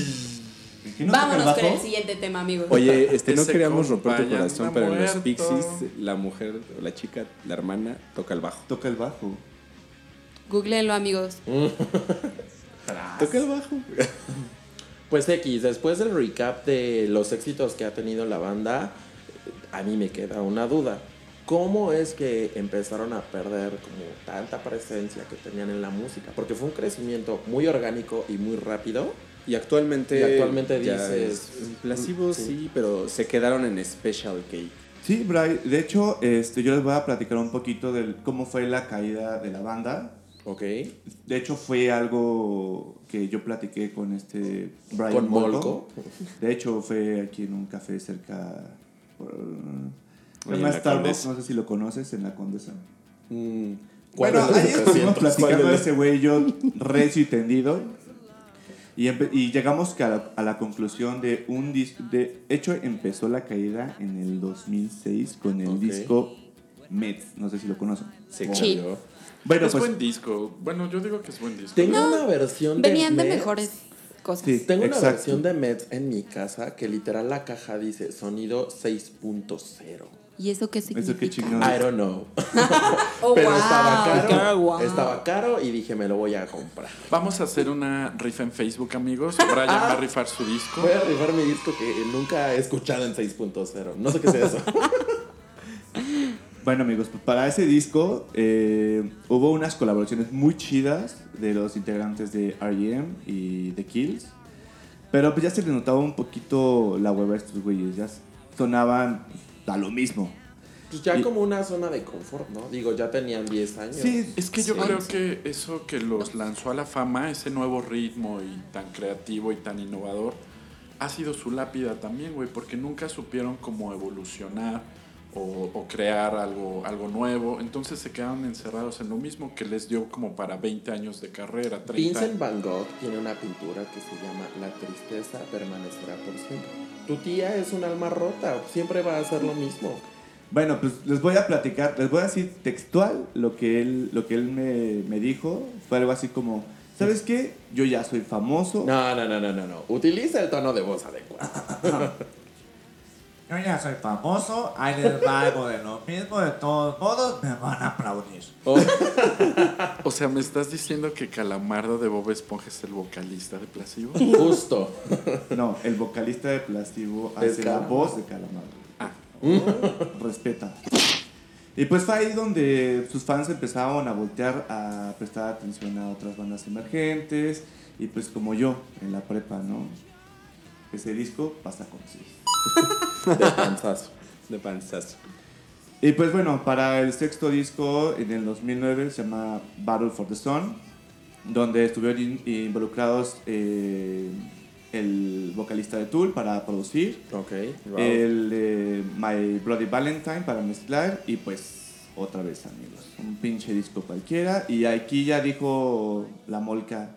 ¿Y qué no Vámonos con el siguiente tema, amigos. Oye, (laughs) este, no queríamos romper tu corazón, pero en los. Pixies, la mujer, o la chica, la hermana, toca el bajo. Toca el bajo. Googleenlo, amigos. Toca el bajo. Pues X, después del recap de los éxitos que ha tenido la banda, a mí me queda una duda. ¿Cómo es que empezaron a perder como tanta presencia que tenían en la música? Porque fue un crecimiento muy orgánico y muy rápido. Y actualmente. Y actualmente dices- es- Placebo Sí. sí. pero se quedaron en Special Cake. Sí, Bray, de hecho, este, yo les voy a platicar un poquito de cómo fue la caída de la banda. Ok. De hecho, fue algo que yo platiqué con este Brian Con Molko. Molko. De hecho, fue aquí en un café cerca. Por, en la Starbucks, no sé si lo conoces, en la Condesa. Mm, ¿cuál Bueno, ahí estuvimos 700? ¿Cuál platicando de ese güey, yo recio y tendido. Y, y llegamos a, la, a la conclusión de un disco. De hecho, empezó la caída en el 2006 con el Ok. disco Mets. No sé si lo conocen. Se Sí. cayó. Bueno, es pues. buen disco. Bueno, yo digo que es buen disco. Tengo una versión de Venían de Mets. mejores cosas. Sí. Tengo una versión de Mets en mi casa que literal la caja dice sonido 6.0. ¿Y eso qué significa? Eso qué. I don't know. (laughs) Oh, (laughs) Pero wow, estaba caro. Estaba caro y dije, me lo voy a comprar. Vamos a hacer una rifa en Facebook, amigos. Brian va a rifar su disco. Voy a rifar mi disco que nunca he escuchado en 6.0. No sé qué sea eso. (laughs) Bueno, amigos, pues para ese disco eh, hubo unas colaboraciones muy chidas de los integrantes de R.E.M. y The Kills. Pero pues ya se les notaba un poquito la hueva a estos güeyes. Ya sonaban a lo mismo. Pues ya Y- como una zona de confort, ¿no? Digo, ya tenían 10 años. Sí, Es que yo Sí. creo que eso que los lanzó a la fama, ese nuevo ritmo y tan creativo y tan innovador, ha sido su lápida también, güey, porque nunca supieron cómo evolucionar o, o crear algo, algo nuevo. Entonces se quedaron encerrados en lo mismo que les dio como para 20 años de carrera, 30. Vincent Van Gogh tiene una pintura que se llama La tristeza permanecerá por siempre. Tu tía es un alma rota, siempre va a hacer lo mismo. Bueno, pues les voy a platicar, les voy a decir textual lo que él, lo que él me, me dijo. Fue algo así como, ¿sabes qué? Yo ya soy famoso. No, no, no, no, no, no. Utiliza el tono de voz adecuado. (laughs) Yo ya soy famoso, ahí les va algo de lo mismo, de todos modos me van a aplaudir. Oh, O sea, ¿me estás diciendo que Calamardo de Bob Esponja es el vocalista de Placebo? justo. No, el vocalista de Plastivo Es hace la voz de Calamar. Ah. Respeta. Y pues fue ahí donde sus fans empezaron a voltear a prestar atención a otras bandas emergentes. Y pues como yo en la prepa, ¿no? Ese disco pasa con sí. De panzazo. De panzazo. Y pues bueno, para el sexto disco en el 2009 se llama Battle for the Sun, donde estuvieron in- involucrados eh, el vocalista de Tool para producir, Ok. wow. el de My Bloody Valentine para mezclar y pues otra vez amigos, un pinche disco cualquiera. Y aquí ya dijo la molca,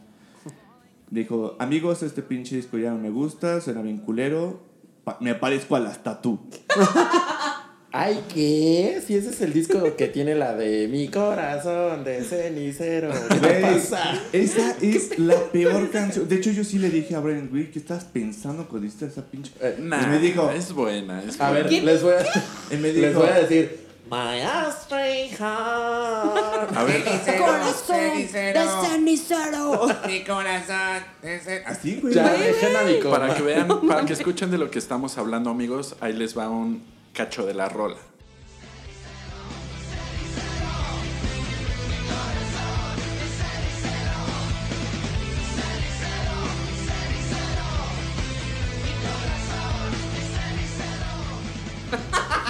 dijo, amigos, este pinche disco ya no me gusta, suena bien culero, pa- me parezco a las tatú. (laughs) Ay, ¿qué? Si ese es el disco que tiene la de Mi corazón de cenicero. Esa (laughs) es la peor canción. De hecho, yo sí le dije a Brian, güey, ¿qué estás pensando cuando hiciste esa pinche? Eh, Nah, y me dijo, es buena. Es A ver, buena. les voy a, (laughs) y me les voy a decir. My astray heart. A ver, Corazón de cenicero. Mi corazón es el- así, güey. Ya, dejen a para que vean, para que escuchen de lo que estamos hablando, amigos, ahí les va un cacho de la rola.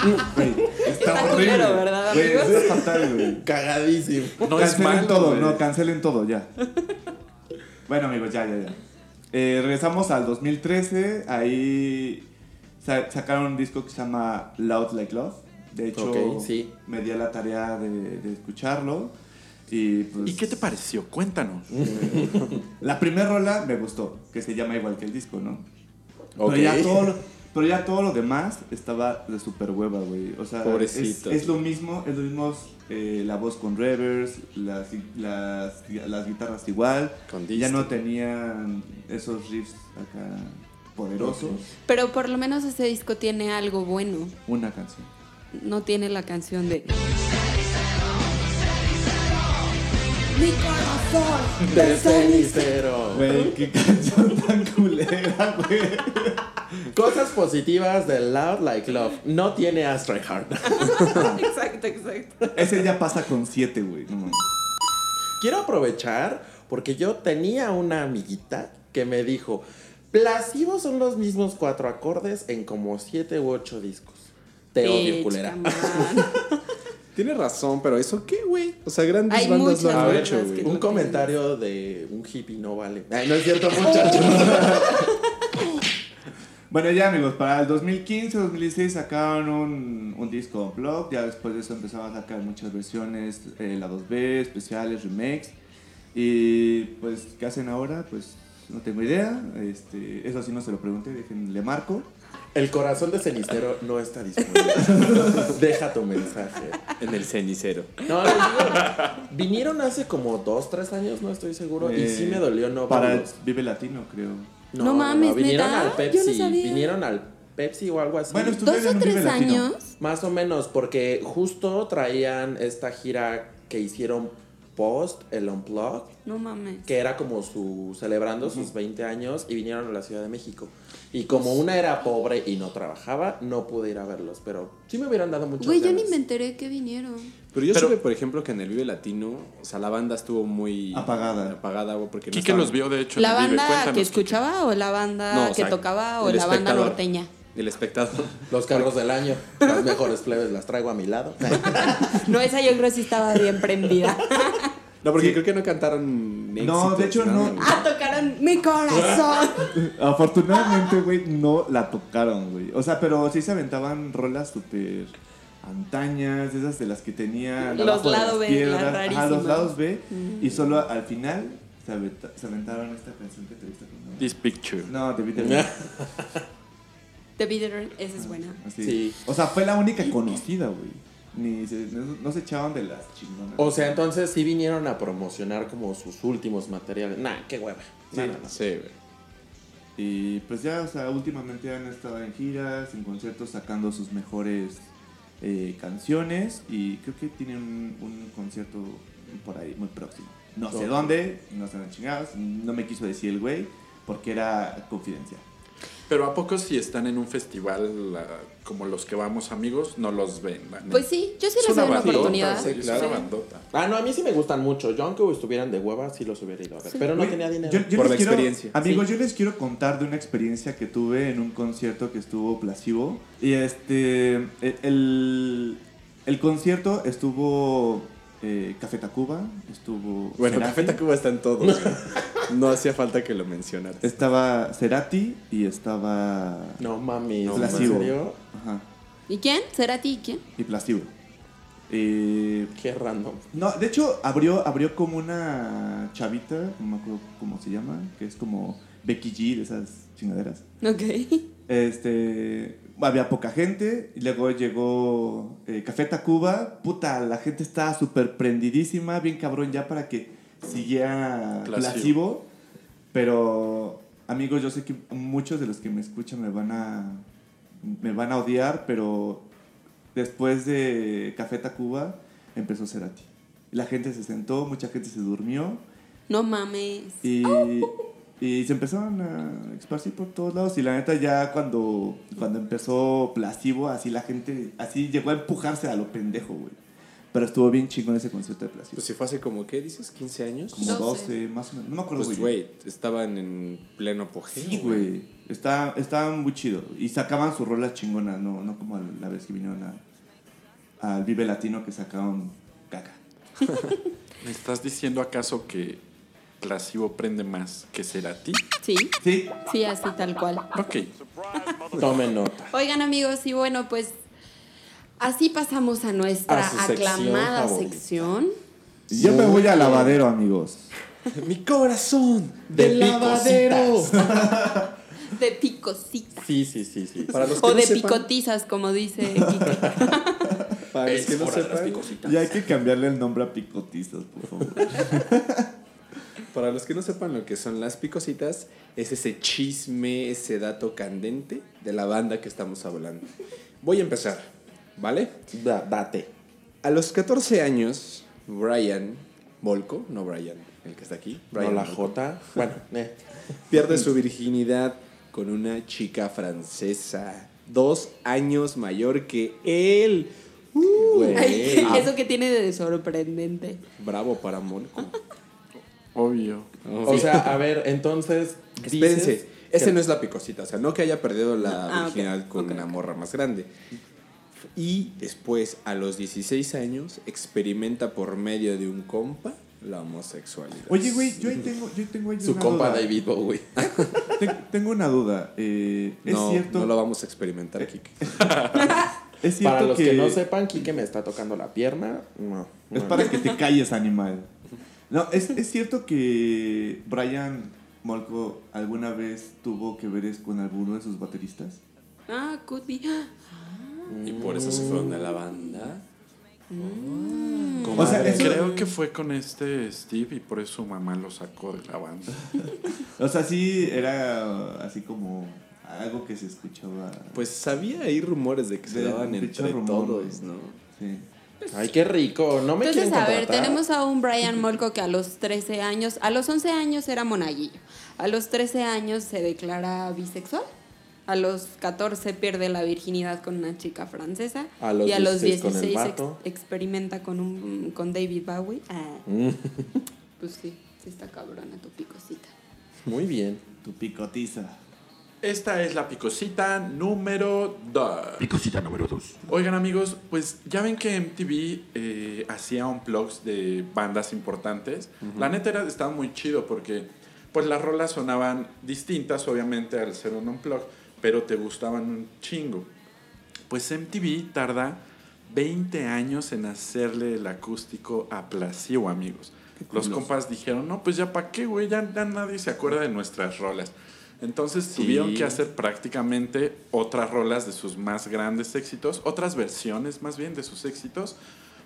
Está, Está horrible. culero, ¿verdad, Güey, amigos? está fatal, güey. Cagadísimo. No es cancelen malo, todo, güey. no, cancelen todo, ya. Bueno, amigos, ya, ya, ya. Eh, regresamos al 2013. Ahí sa- sacaron un disco que se llama Loud Like Love. De hecho, sí. me di a la tarea de, de escucharlo. Y, pues, ¿Y qué te pareció? Cuéntanos. (laughs) La primera rola me gustó, que se llama igual que el disco, ¿no? Ok. Pero, ya todo lo, pero ya todo lo demás estaba de super hueva, güey. O sea, Pobrecito. es lo mismo, es lo mismo eh, la voz con reverse, las, las, las guitarras igual. Con ya no tenían esos riffs acá poderosos. Pero por lo menos ese disco tiene algo bueno. Una canción. No tiene la canción de. Mi corazón. De cenicero. Güey, qué canción tan culera, güey. Cosas positivas de Loud Like Love. No tiene Astray Heart. (laughs) exacto, exacto. Ese ya pasa con siete, güey. No mames. Quiero aprovechar porque yo tenía una amiguita que me dijo, Placebo son los mismos cuatro acordes en como siete u ocho discos. Te odio, culera. (laughs) Tienes razón, pero ¿eso qué, güey? O sea, grandes Hay bandas lo han bandas hecho, güey. Un comentario de un hippie no vale. Ay, no es cierto, (laughs) muchachos. Bueno, ya amigos, para el 2015, 2016 sacaron un, un disco blog. Ya después de eso empezaron a sacar muchas versiones, eh, la 2B, especiales, remakes. Y pues, ¿qué hacen ahora? Pues no tengo idea. Este, eso sí no se lo pregunté, déjenle marco. El corazón de cenicero no está disponible. (laughs) Deja tu mensaje. En el cenicero. No, les digo, vinieron hace como dos, tres años, no estoy seguro. y sí Eh, me dolió no Para el. Vive Latino, creo. No mames, vinieron ¿neta? al Yo no Pepsi. sabía. Vinieron al Pepsi o algo así. Bueno, ¿Dos o tres Latino. años? Más o menos, porque justo traían esta gira que hicieron post, el Unplugged, No mames. que era como su celebrando sus 20 años y vinieron a la Ciudad de México. Y como una era pobre y no trabajaba, no pude ir a verlos, pero sí me hubieran dado muchas Güey, yo ni me enteré que vinieron. Pero yo Pero- supe, por ejemplo, que en el Vive Latino, o sea, la banda estuvo muy... Apagada. Apagada, güey, porque no Quique estaban- los vio, de hecho. ¿La en el Vive. banda que Quique. escuchaba o la banda No, o que tocaba o la banda espectador. norteña? El espectador. (laughs) Los carros del año, las mejores plebes las traigo a mi lado. (laughs) No, esa yo creo que sí estaba bien prendida. (laughs) No, porque Sí. creo que no cantaron No, éxitos, de hecho, no. güey. ah, tocaron mi corazón. Afortunadamente, güey, no la tocaron, güey. O sea, pero sí se aventaban rolas súper antañas, esas de las que tenía Los abajo de lado las B, piedras. las Ajá, rarísimas. los lados B. Y solo al final se, aventa- se aventaron esta canción que te viste con This picture. No, de Beatles. (laughs) The Bitter, esa es buena. Así. Sí. O sea, fue la única conocida, güey. Ni se, no, no se echaban de las chingonas. O sea, entonces sí vinieron a promocionar como sus últimos materiales. Nah, qué hueva. Sí. No, no, no. Sí, güey. Y pues ya, o sea, últimamente han estado en giras, en conciertos, sacando sus mejores eh, canciones. Y creo que tienen un, un concierto por ahí muy próximo. No sé dónde, no sé dónde chingados. No me quiso decir el güey porque era confidencial. Pero ¿a poco si están en un festival la- como los que vamos amigos, no los ven? neta? Pues sí, yo sí Es les doy una oportunidad. sí, es claro. bandota. Ah, no, a mí sí me gustan mucho. Yo, aunque estuvieran de hueva, sí los hubiera ido a ver. Pero no tenía dinero. Yo, yo Por la quiero- experiencia. Amigos, Sí. yo les quiero contar de una experiencia que tuve en un concierto que estuvo plasivo. Y este. El, el, el concierto estuvo. Eh, Café Tacuba, estuvo. Bueno, Cerati, Café Tacuba está en todo. No hacía falta que lo mencionaras. Estaba Cerati y estaba. No mami, No, ¿en Placebo. serio? Ajá. ¿Y quién? ¿Será ti? ¿Quién? Y Plasivo. Eh, Qué random. no, de hecho, abrió, abrió como una chavita, no me acuerdo cómo se llama, que es como Becky G de esas chingaderas. Ok. Este, había poca gente y luego llegó eh, Café Tacuba. Puta, la gente estaba súper prendidísima, bien cabrón ya para que siguiera. Placebo. Pero, amigos, yo sé que muchos de los que me escuchan me van a, me van a odiar, pero después de Café Tacuba empezó Cerati. La gente se sentó, mucha gente se durmió. No mames. Y, y se empezaron a esparcir por todos lados. Y la neta, ya cuando, cuando empezó Placebo, así la gente, así llegó a empujarse a lo pendejo, güey. Pero estuvo bien chingón ese concierto de Placebo. Pues si fue hace como, ¿qué dices? ¿15 años? Como 12. 12, más o menos. No me acuerdo, Pues, güey. güey, estaban en pleno apogeo. Sí, güey. Está, estaba muy chido. Y sacaban sus rolas chingonas, no, no como la vez que vinieron a- al Vive Latino que sacaban caca. (laughs) ¿Me estás diciendo acaso que Placebo prende más que Cerati? Sí, Sí, sí, así tal cual. Ok. (laughs) Tomen nota. Oigan amigos, y bueno, pues así pasamos a nuestra A aclamada sección. yo me voy al lavadero, amigos. (laughs) ¡Mi corazón! De ¡Del lavadero! (laughs) De picositas. Sí, sí, sí, sí. Para los que O no de sepan- picotizas, como dice Kike. Para los que no sepan. Ya hay que cambiarle el nombre a Picotizas, por favor. Para los que no sepan lo que son las picositas, es ese chisme, ese dato candente de la banda que estamos hablando. Voy a empezar, ¿vale? Da- date. A los 14 años, Brian Molko, no Brian, el que está aquí. No Brian la Molko, J. Bueno, (laughs) eh. Pierde su virginidad con una chica francesa, dos años mayor que él. Uh. Ay, Eso que tiene de sorprendente. Bravo para Molko. (laughs) Obvio. O sea, a ver, entonces. (laughs) Espérense, dices ese que- no es la picosita, o sea, no que haya perdido la Ah, virginidad con ok, una morra más grande. Y después, a los 16 años, experimenta por medio de un compa la homosexualidad. Oye, güey, yo ahí tengo, yo ahí tengo ahí Su una compa duda. David Bowie. (laughs) Te- tengo una duda. eh, ¿Es no, cierto? no lo vamos a experimentar, Kike. (laughs) ¿Es cierto Para los que... no sepan, Kike me está tocando la pierna. No. Es no. para que te calles, animal. No, ¿es, es cierto que Brian Molko alguna vez tuvo que ver con alguno de sus bateristas. Ah, could be. Y por eso se fueron de la banda. O sea, eso- Creo que fue con este Steve y por eso su mamá lo sacó de la banda. (laughs) O sea, sí era así como algo que se escuchaba. Pues había ahí rumores de que se De- daban entre rumor, todos, ¿no? Sí. Ay, qué rico. No me Entonces, quieren a ver, tenemos a un Brian Molko que a los 13 años, a los 11 años era monaguillo. A los 13 años se declara bisexual. A los 14 pierde la virginidad con una chica francesa. A los y a los 16 con el 16 ex- vato. experimenta con, un, con David Bowie. Ah, Mm, (laughs) pues sí, sí está cabrona tu picosita. Muy bien. Tu picotiza. Esta es la picosita número 2. Picosita número 2. Oigan amigos, pues ya ven que MTV eh, hacía un blogs de bandas importantes. La neta era, estaba muy chido porque pues las rolas sonaban distintas obviamente al ser un unplug, pero te gustaban un chingo. Pues MTV tarda 20 años en hacerle el acústico a Placebo, amigos. Los compas dijeron, no, pues ya para qué, güey, ya, ya nadie se acuerda de nuestras rolas. Entonces tuvieron que hacer prácticamente otras rolas de sus más grandes éxitos, otras versiones más bien de sus éxitos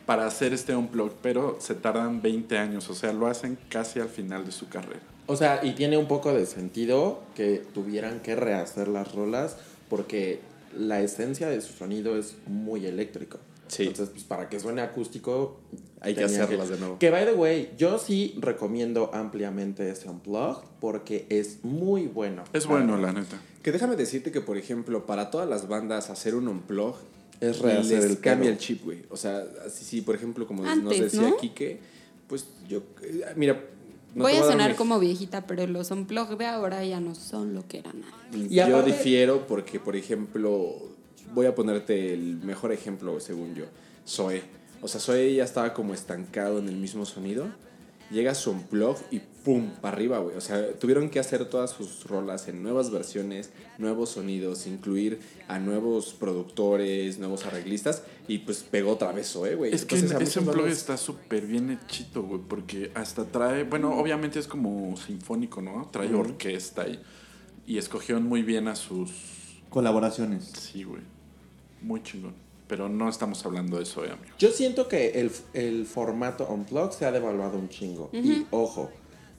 para hacer este unplug, pero se tardan 20 años, o sea, lo hacen casi al final de su carrera. O sea, y tiene un poco de sentido que tuvieran que rehacer las rolas porque la esencia de su sonido es muy eléctrico. Sí. Entonces, pues para que suene acústico, Hay que hacerlas de nuevo. Que, by the way, yo sí recomiendo ampliamente ese Unplugged porque es muy bueno. Es bueno, la neta. Que déjame decirte que, por ejemplo, para todas las bandas hacer un unplug Es rehacer les el cambia el chip, güey. O sea, así sí, por ejemplo, como nos decía ¿no? Quique, pues yo, eh, mira... no Voy a sonar como viejita, pero los unplug de ahora ya no son lo que eran antes. Y yo aparte- difiero porque, por ejemplo, voy a ponerte el mejor ejemplo, según yo. Zoe. O sea, Zoe ya estaba como estancado en el mismo sonido. Llega su unplug y pum, para arriba, güey. O sea, tuvieron que hacer todas sus rolas en nuevas versiones, nuevos sonidos, incluir a nuevos productores, nuevos arreglistas y pues pegó otra vez Zoe, güey. Es que Entonces, ese bandas- está súper bien hechito, güey, porque hasta trae, bueno, obviamente es como sinfónico, ¿no? Trae orquesta y, y escogieron muy bien a sus... Colaboraciones. Sí, güey. Muy chingón. Pero no estamos hablando de eso, eh, amigo. Yo siento que el, el formato Unplugged se ha devaluado un chingo. Y ojo,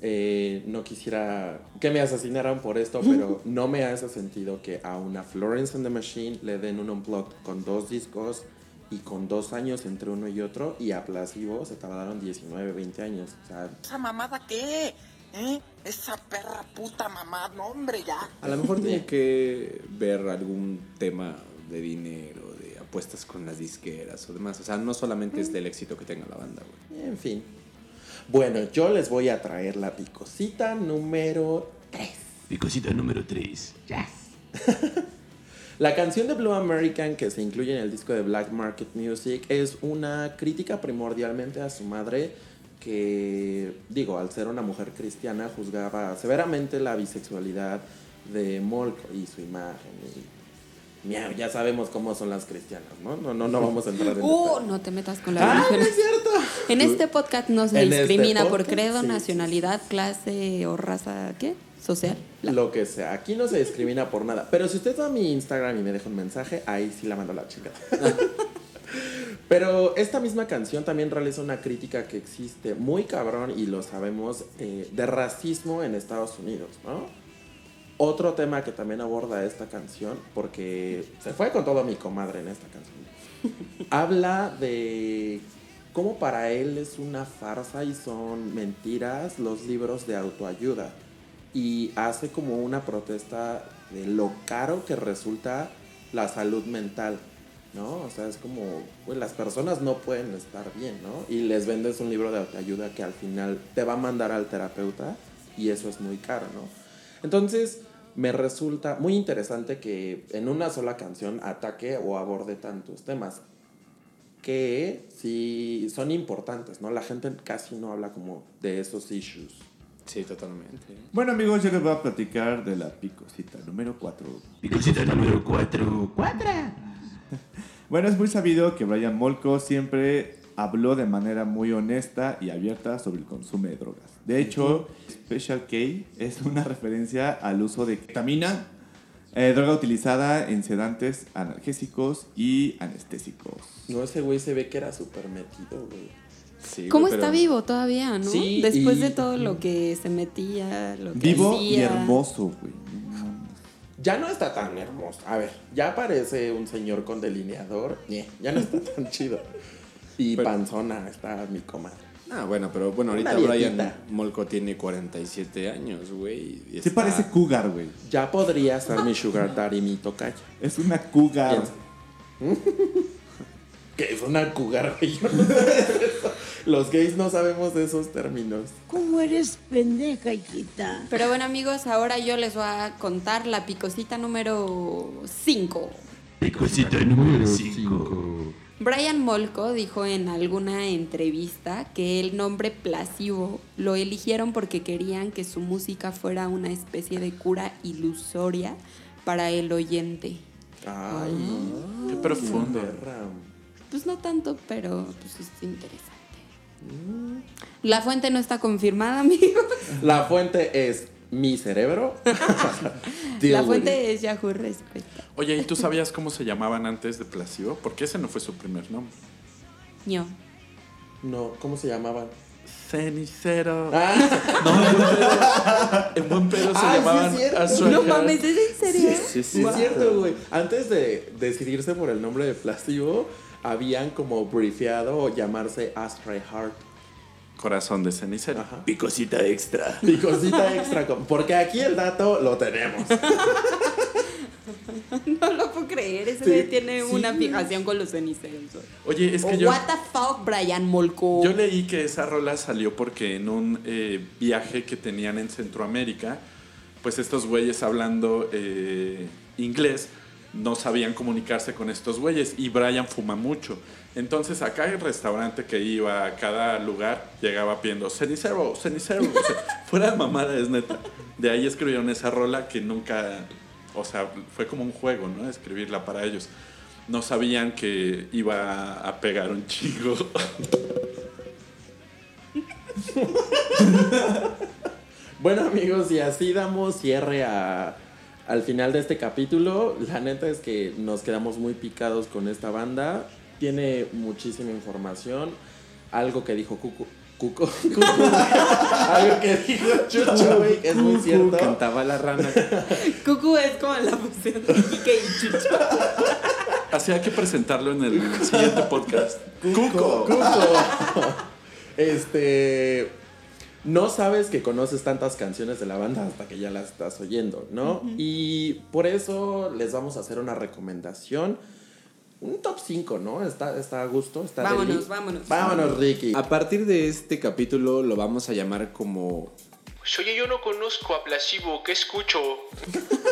eh, no quisiera que me asesinaran por esto, pero no me hace sentido que a una Florence and the Machine le den un Unplugged con dos discos y con dos años entre uno y otro, y a Placebo se tardaron 19, 20 años. O sea, ¿Esa mamada qué? ¿Eh? Esa perra puta mamada, no hombre, ya. A lo mejor tiene que ver algún tema de dinero, de apuestas con las disqueras o demás. O sea, no solamente es del éxito que tenga la banda, güey. en fin. Bueno, yo les voy a traer la picosita número Picosita número 3. (laughs) La canción de Blue American que se incluye en el disco de Black Market Music es una crítica primordialmente a su madre que, digo, al ser una mujer cristiana, juzgaba severamente la bisexualidad de Molko y su imagen. Y, miau, ya sabemos cómo son las cristianas, ¿no? No, no, no vamos a entrar en Uh, no te metas con la ¡Ah, religión. no es cierto! En este podcast no se este discrimina por credo, sí, nacionalidad, clase o raza, ¿qué? Social. Lo que sea, aquí no se discrimina por nada. Pero si usted va a mi Instagram y me deja un mensaje, ahí sí la mando a la chingada. (laughs) Pero esta misma canción también realiza una crítica que existe muy cabrón y lo sabemos eh, de racismo en Estados Unidos, ¿no? Otro tema que también aborda esta canción, porque se fue con todo mi comadre en esta canción, (laughs) habla de cómo para él es una farsa y son mentiras los libros de autoayuda. Y hace como una protesta de lo caro que resulta la salud mental. ¿No? O sea, es como, pues las personas no pueden estar bien, ¿no? Y les vendes un libro de autoayuda que al final te va a mandar al terapeuta y eso es muy caro, ¿no? Entonces, me resulta muy interesante que en una sola canción ataque o aborde tantos temas que sí son importantes, ¿no? La gente casi no habla como de esos issues. Sí, totalmente. Bueno, amigos, yo les voy a platicar de la picosita número 4. Picosita número 4. (laughs) Bueno, es muy sabido que Brian Molko siempre habló de manera muy honesta y abierta sobre el consumo de drogas. De hecho, Special K es una referencia al uso de ketamina, eh, droga utilizada en sedantes analgésicos y anestésicos. No, ese güey se ve que era súper metido, güey. Sí, ¿Cómo güey, está pero- vivo todavía, no? Sí, Después y- de todo lo que se metía, lo que Vivo hacía. y hermoso, güey. Ya no está tan hermoso. A ver, ya parece un señor con delineador. Ñe, ya no está tan chido. Y Pero- panzona está mi comadre. Ah, bueno, pero bueno, ahorita Brian. Molko tiene 47 años, güey. está- parece cougar, güey. Ya podría ser mi sugar daddy, mi tocayo. Es una cougar. ¿Qué es una cougar, güey? Los gays no sabemos de esos términos. ¿Cómo eres pendeja, hijita? Pero bueno, amigos, ahora yo les voy a contar la picosita número 5. Picosita número 5. Brian Molko dijo en alguna entrevista que el nombre Placebo lo eligieron porque querían que su música fuera una especie de cura ilusoria para el oyente. Ay, Qué profundo. Pues no tanto, pero pues es interesante. La fuente no está confirmada, (laughs) amigos. La fuente es mi cerebro. (laughs) La fuente es Yahoo Respuesta. Oye, ¿y tú sabías cómo se llamaban antes de Placebo? Porque ese no fue su primer nombre. Ño. No, ¿cómo se llamaban? Cenicero. Ah, (laughs) En buen pedo se sí llamaban es. Azúcar. No mames, ¿es en serio? Sí, sí es cierto, güey. Antes de decidirse por el nombre de Plástico, habían como briefeado o llamarse Astray Heart. Corazón de cenicero. Ajá. Picosita extra. Y cosita extra, (laughs) porque aquí el dato lo tenemos. (laughs) No lo puedo creer. Ese Sí, tiene sí. una fijación con los ceniceros. Oye, es que O yo, What the fuck, Brian Molko. yo leí que esa rola salió porque en un eh, viaje que tenían en Centroamérica, pues estos güeyes hablando eh, inglés no sabían comunicarse con estos güeyes y Brian fuma mucho. Entonces acá el restaurante que iba a cada lugar llegaba pidiendo cenicero, cenicero. (laughs) Fuera de mamada es neta. De ahí escribieron esa rola que nunca, o sea, fue como un juego, ¿no? Escribirla para ellos. No sabían que iba a pegar un chingo. (laughs) Bueno, amigos, y así damos cierre a- al final de este capítulo. La neta es que nos quedamos muy picados con esta banda. Tiene muchísima información. Algo que dijo Cuco. Cuco. (laughs) Cuco. Algo que dijo Chucho, güey, es muy Cucu, cierto. Cantaba la rana. Cucu es como la fusión de Kike y Chucho. Así hay que presentarlo en el siguiente podcast. Cuco. Cuco. Este. No sabes que conoces tantas canciones de la banda hasta que ya las estás oyendo, ¿no? Y por eso les vamos a hacer una recomendación. Un top 5, ¿no? Está, está a gusto. Está Vámonos, deli. vámonos. Vámonos, Ricky. A partir de este capítulo lo vamos a llamar como Pues oye, yo no conozco a Placebo, ¿qué escucho?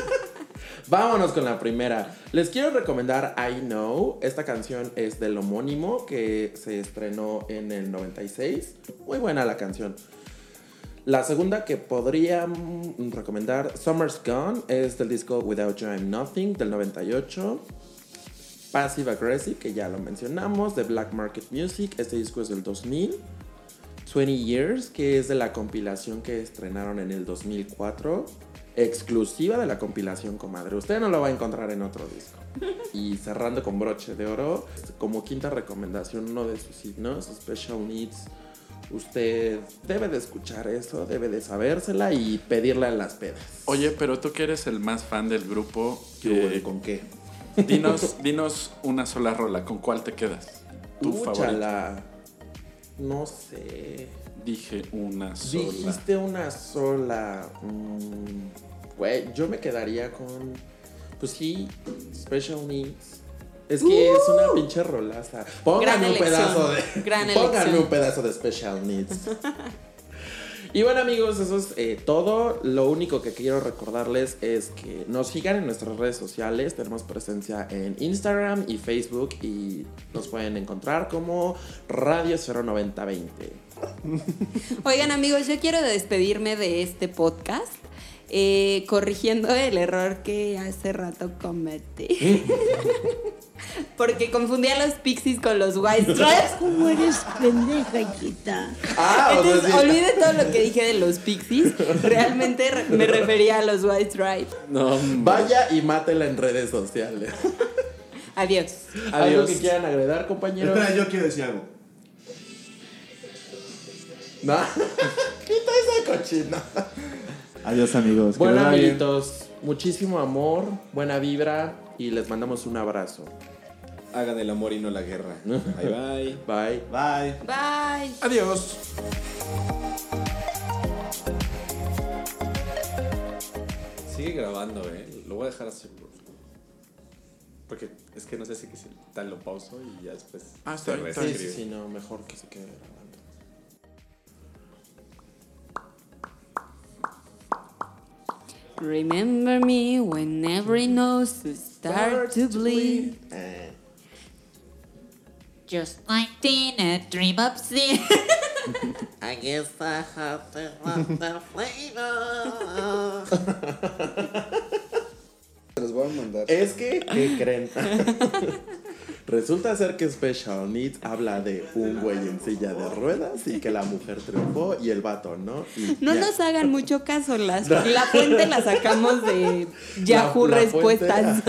(laughs) Vámonos con la primera. Les quiero recomendar I Know. Esta canción es del homónimo que se estrenó en el 96. Muy buena la canción. La segunda que podría mm, recomendar, Summer's Gone, es del disco Without You I'm Nothing del 98. Passive Aggressive, que ya lo mencionamos, de Black Market Music. Este disco es del 2000. 20 Years, que es de la compilación que estrenaron en el 2004. Exclusiva de la compilación, comadre. Usted no lo va a encontrar en otro disco. Y cerrando con broche de oro, como quinta recomendación, uno de sus himnos, Special Needs. Usted debe de escuchar eso, debe de sabérsela y pedirla en las pedas. Oye, pero tú que eres el más fan del grupo, ¿Qué eh, ¿Con qué? Dinos, dinos una sola rola. ¿Con cuál te quedas? Tu favorito. Úchala. No sé. Dije una sola. Dijiste una sola. Mm, Güey, yo me quedaría con. Pues sí, Special Needs. Es que es una pinche rolaza. Pónganme un pedazo de. gran pónganme un pedazo de Special Needs. (laughs) Y bueno amigos, eso es eh, todo. Lo único que quiero recordarles es que nos sigan en nuestras redes sociales. Tenemos presencia en Instagram y Facebook y nos pueden encontrar como Radio 09020. Oigan amigos, yo quiero despedirme de este podcast eh, corrigiendo el error que hace rato cometí. (laughs) Porque confundí a los Pixies con los White (laughs) Stripes. ¿Cómo eres pendeja, hijita? Ah, o sea, Entonces, sí. olvide todo lo que dije de los Pixies. Realmente re- me refería a los White Stripes. No, Vaya y mátela en redes sociales. (laughs) Adiós. ¿Algo Adiós. que quieran agregar, compañero? Espera, yo quiero decir algo. No. Quita esa cochina. Adiós, amigos. Bueno, bien. amiguitos, muchísimo amor, buena vibra y les mandamos un abrazo. Hagan el amor y no la guerra. (laughs) Bye bye. Bye. Bye. Bye. Adiós. Sigue grabando, eh. Lo voy a dejar así. por- Porque es que no sé si tal lo pauso y ya después. Ah, está bien, Sí, sí, sí, no, mejor que se quede. Remember me when every nose start to bleed. Just like a dream up scene. (laughs) I guess I have to want the flavor. (laughs) Se los voy a mandar. Es que, ¿qué creen? (laughs) Resulta ser que Special Needs habla de un güey en silla de ruedas y que la mujer triunfó y el vato, ¿no? Y No ya. nos hagan mucho caso, las, la fuente la sacamos de Yahoo La- la Respuestas.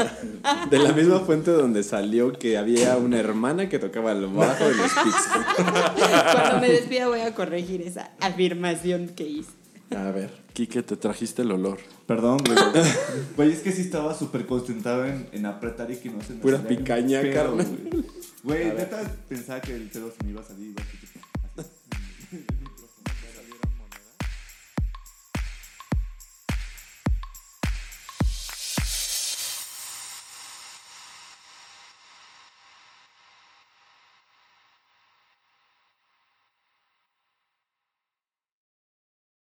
De la misma fuente donde salió que había una hermana que tocaba el bajo de los Pixies. Cuando me despida voy a corregir esa afirmación que hice. A ver. Quique, te trajiste el olor. Perdón, güey. (laughs) Güey, es que sí estaba súper concentrado en, en apretar y que no se me Pura picaña, carnal. güey. Güey, neta pensaba que el pedo se me iba a salir. iba a escuchar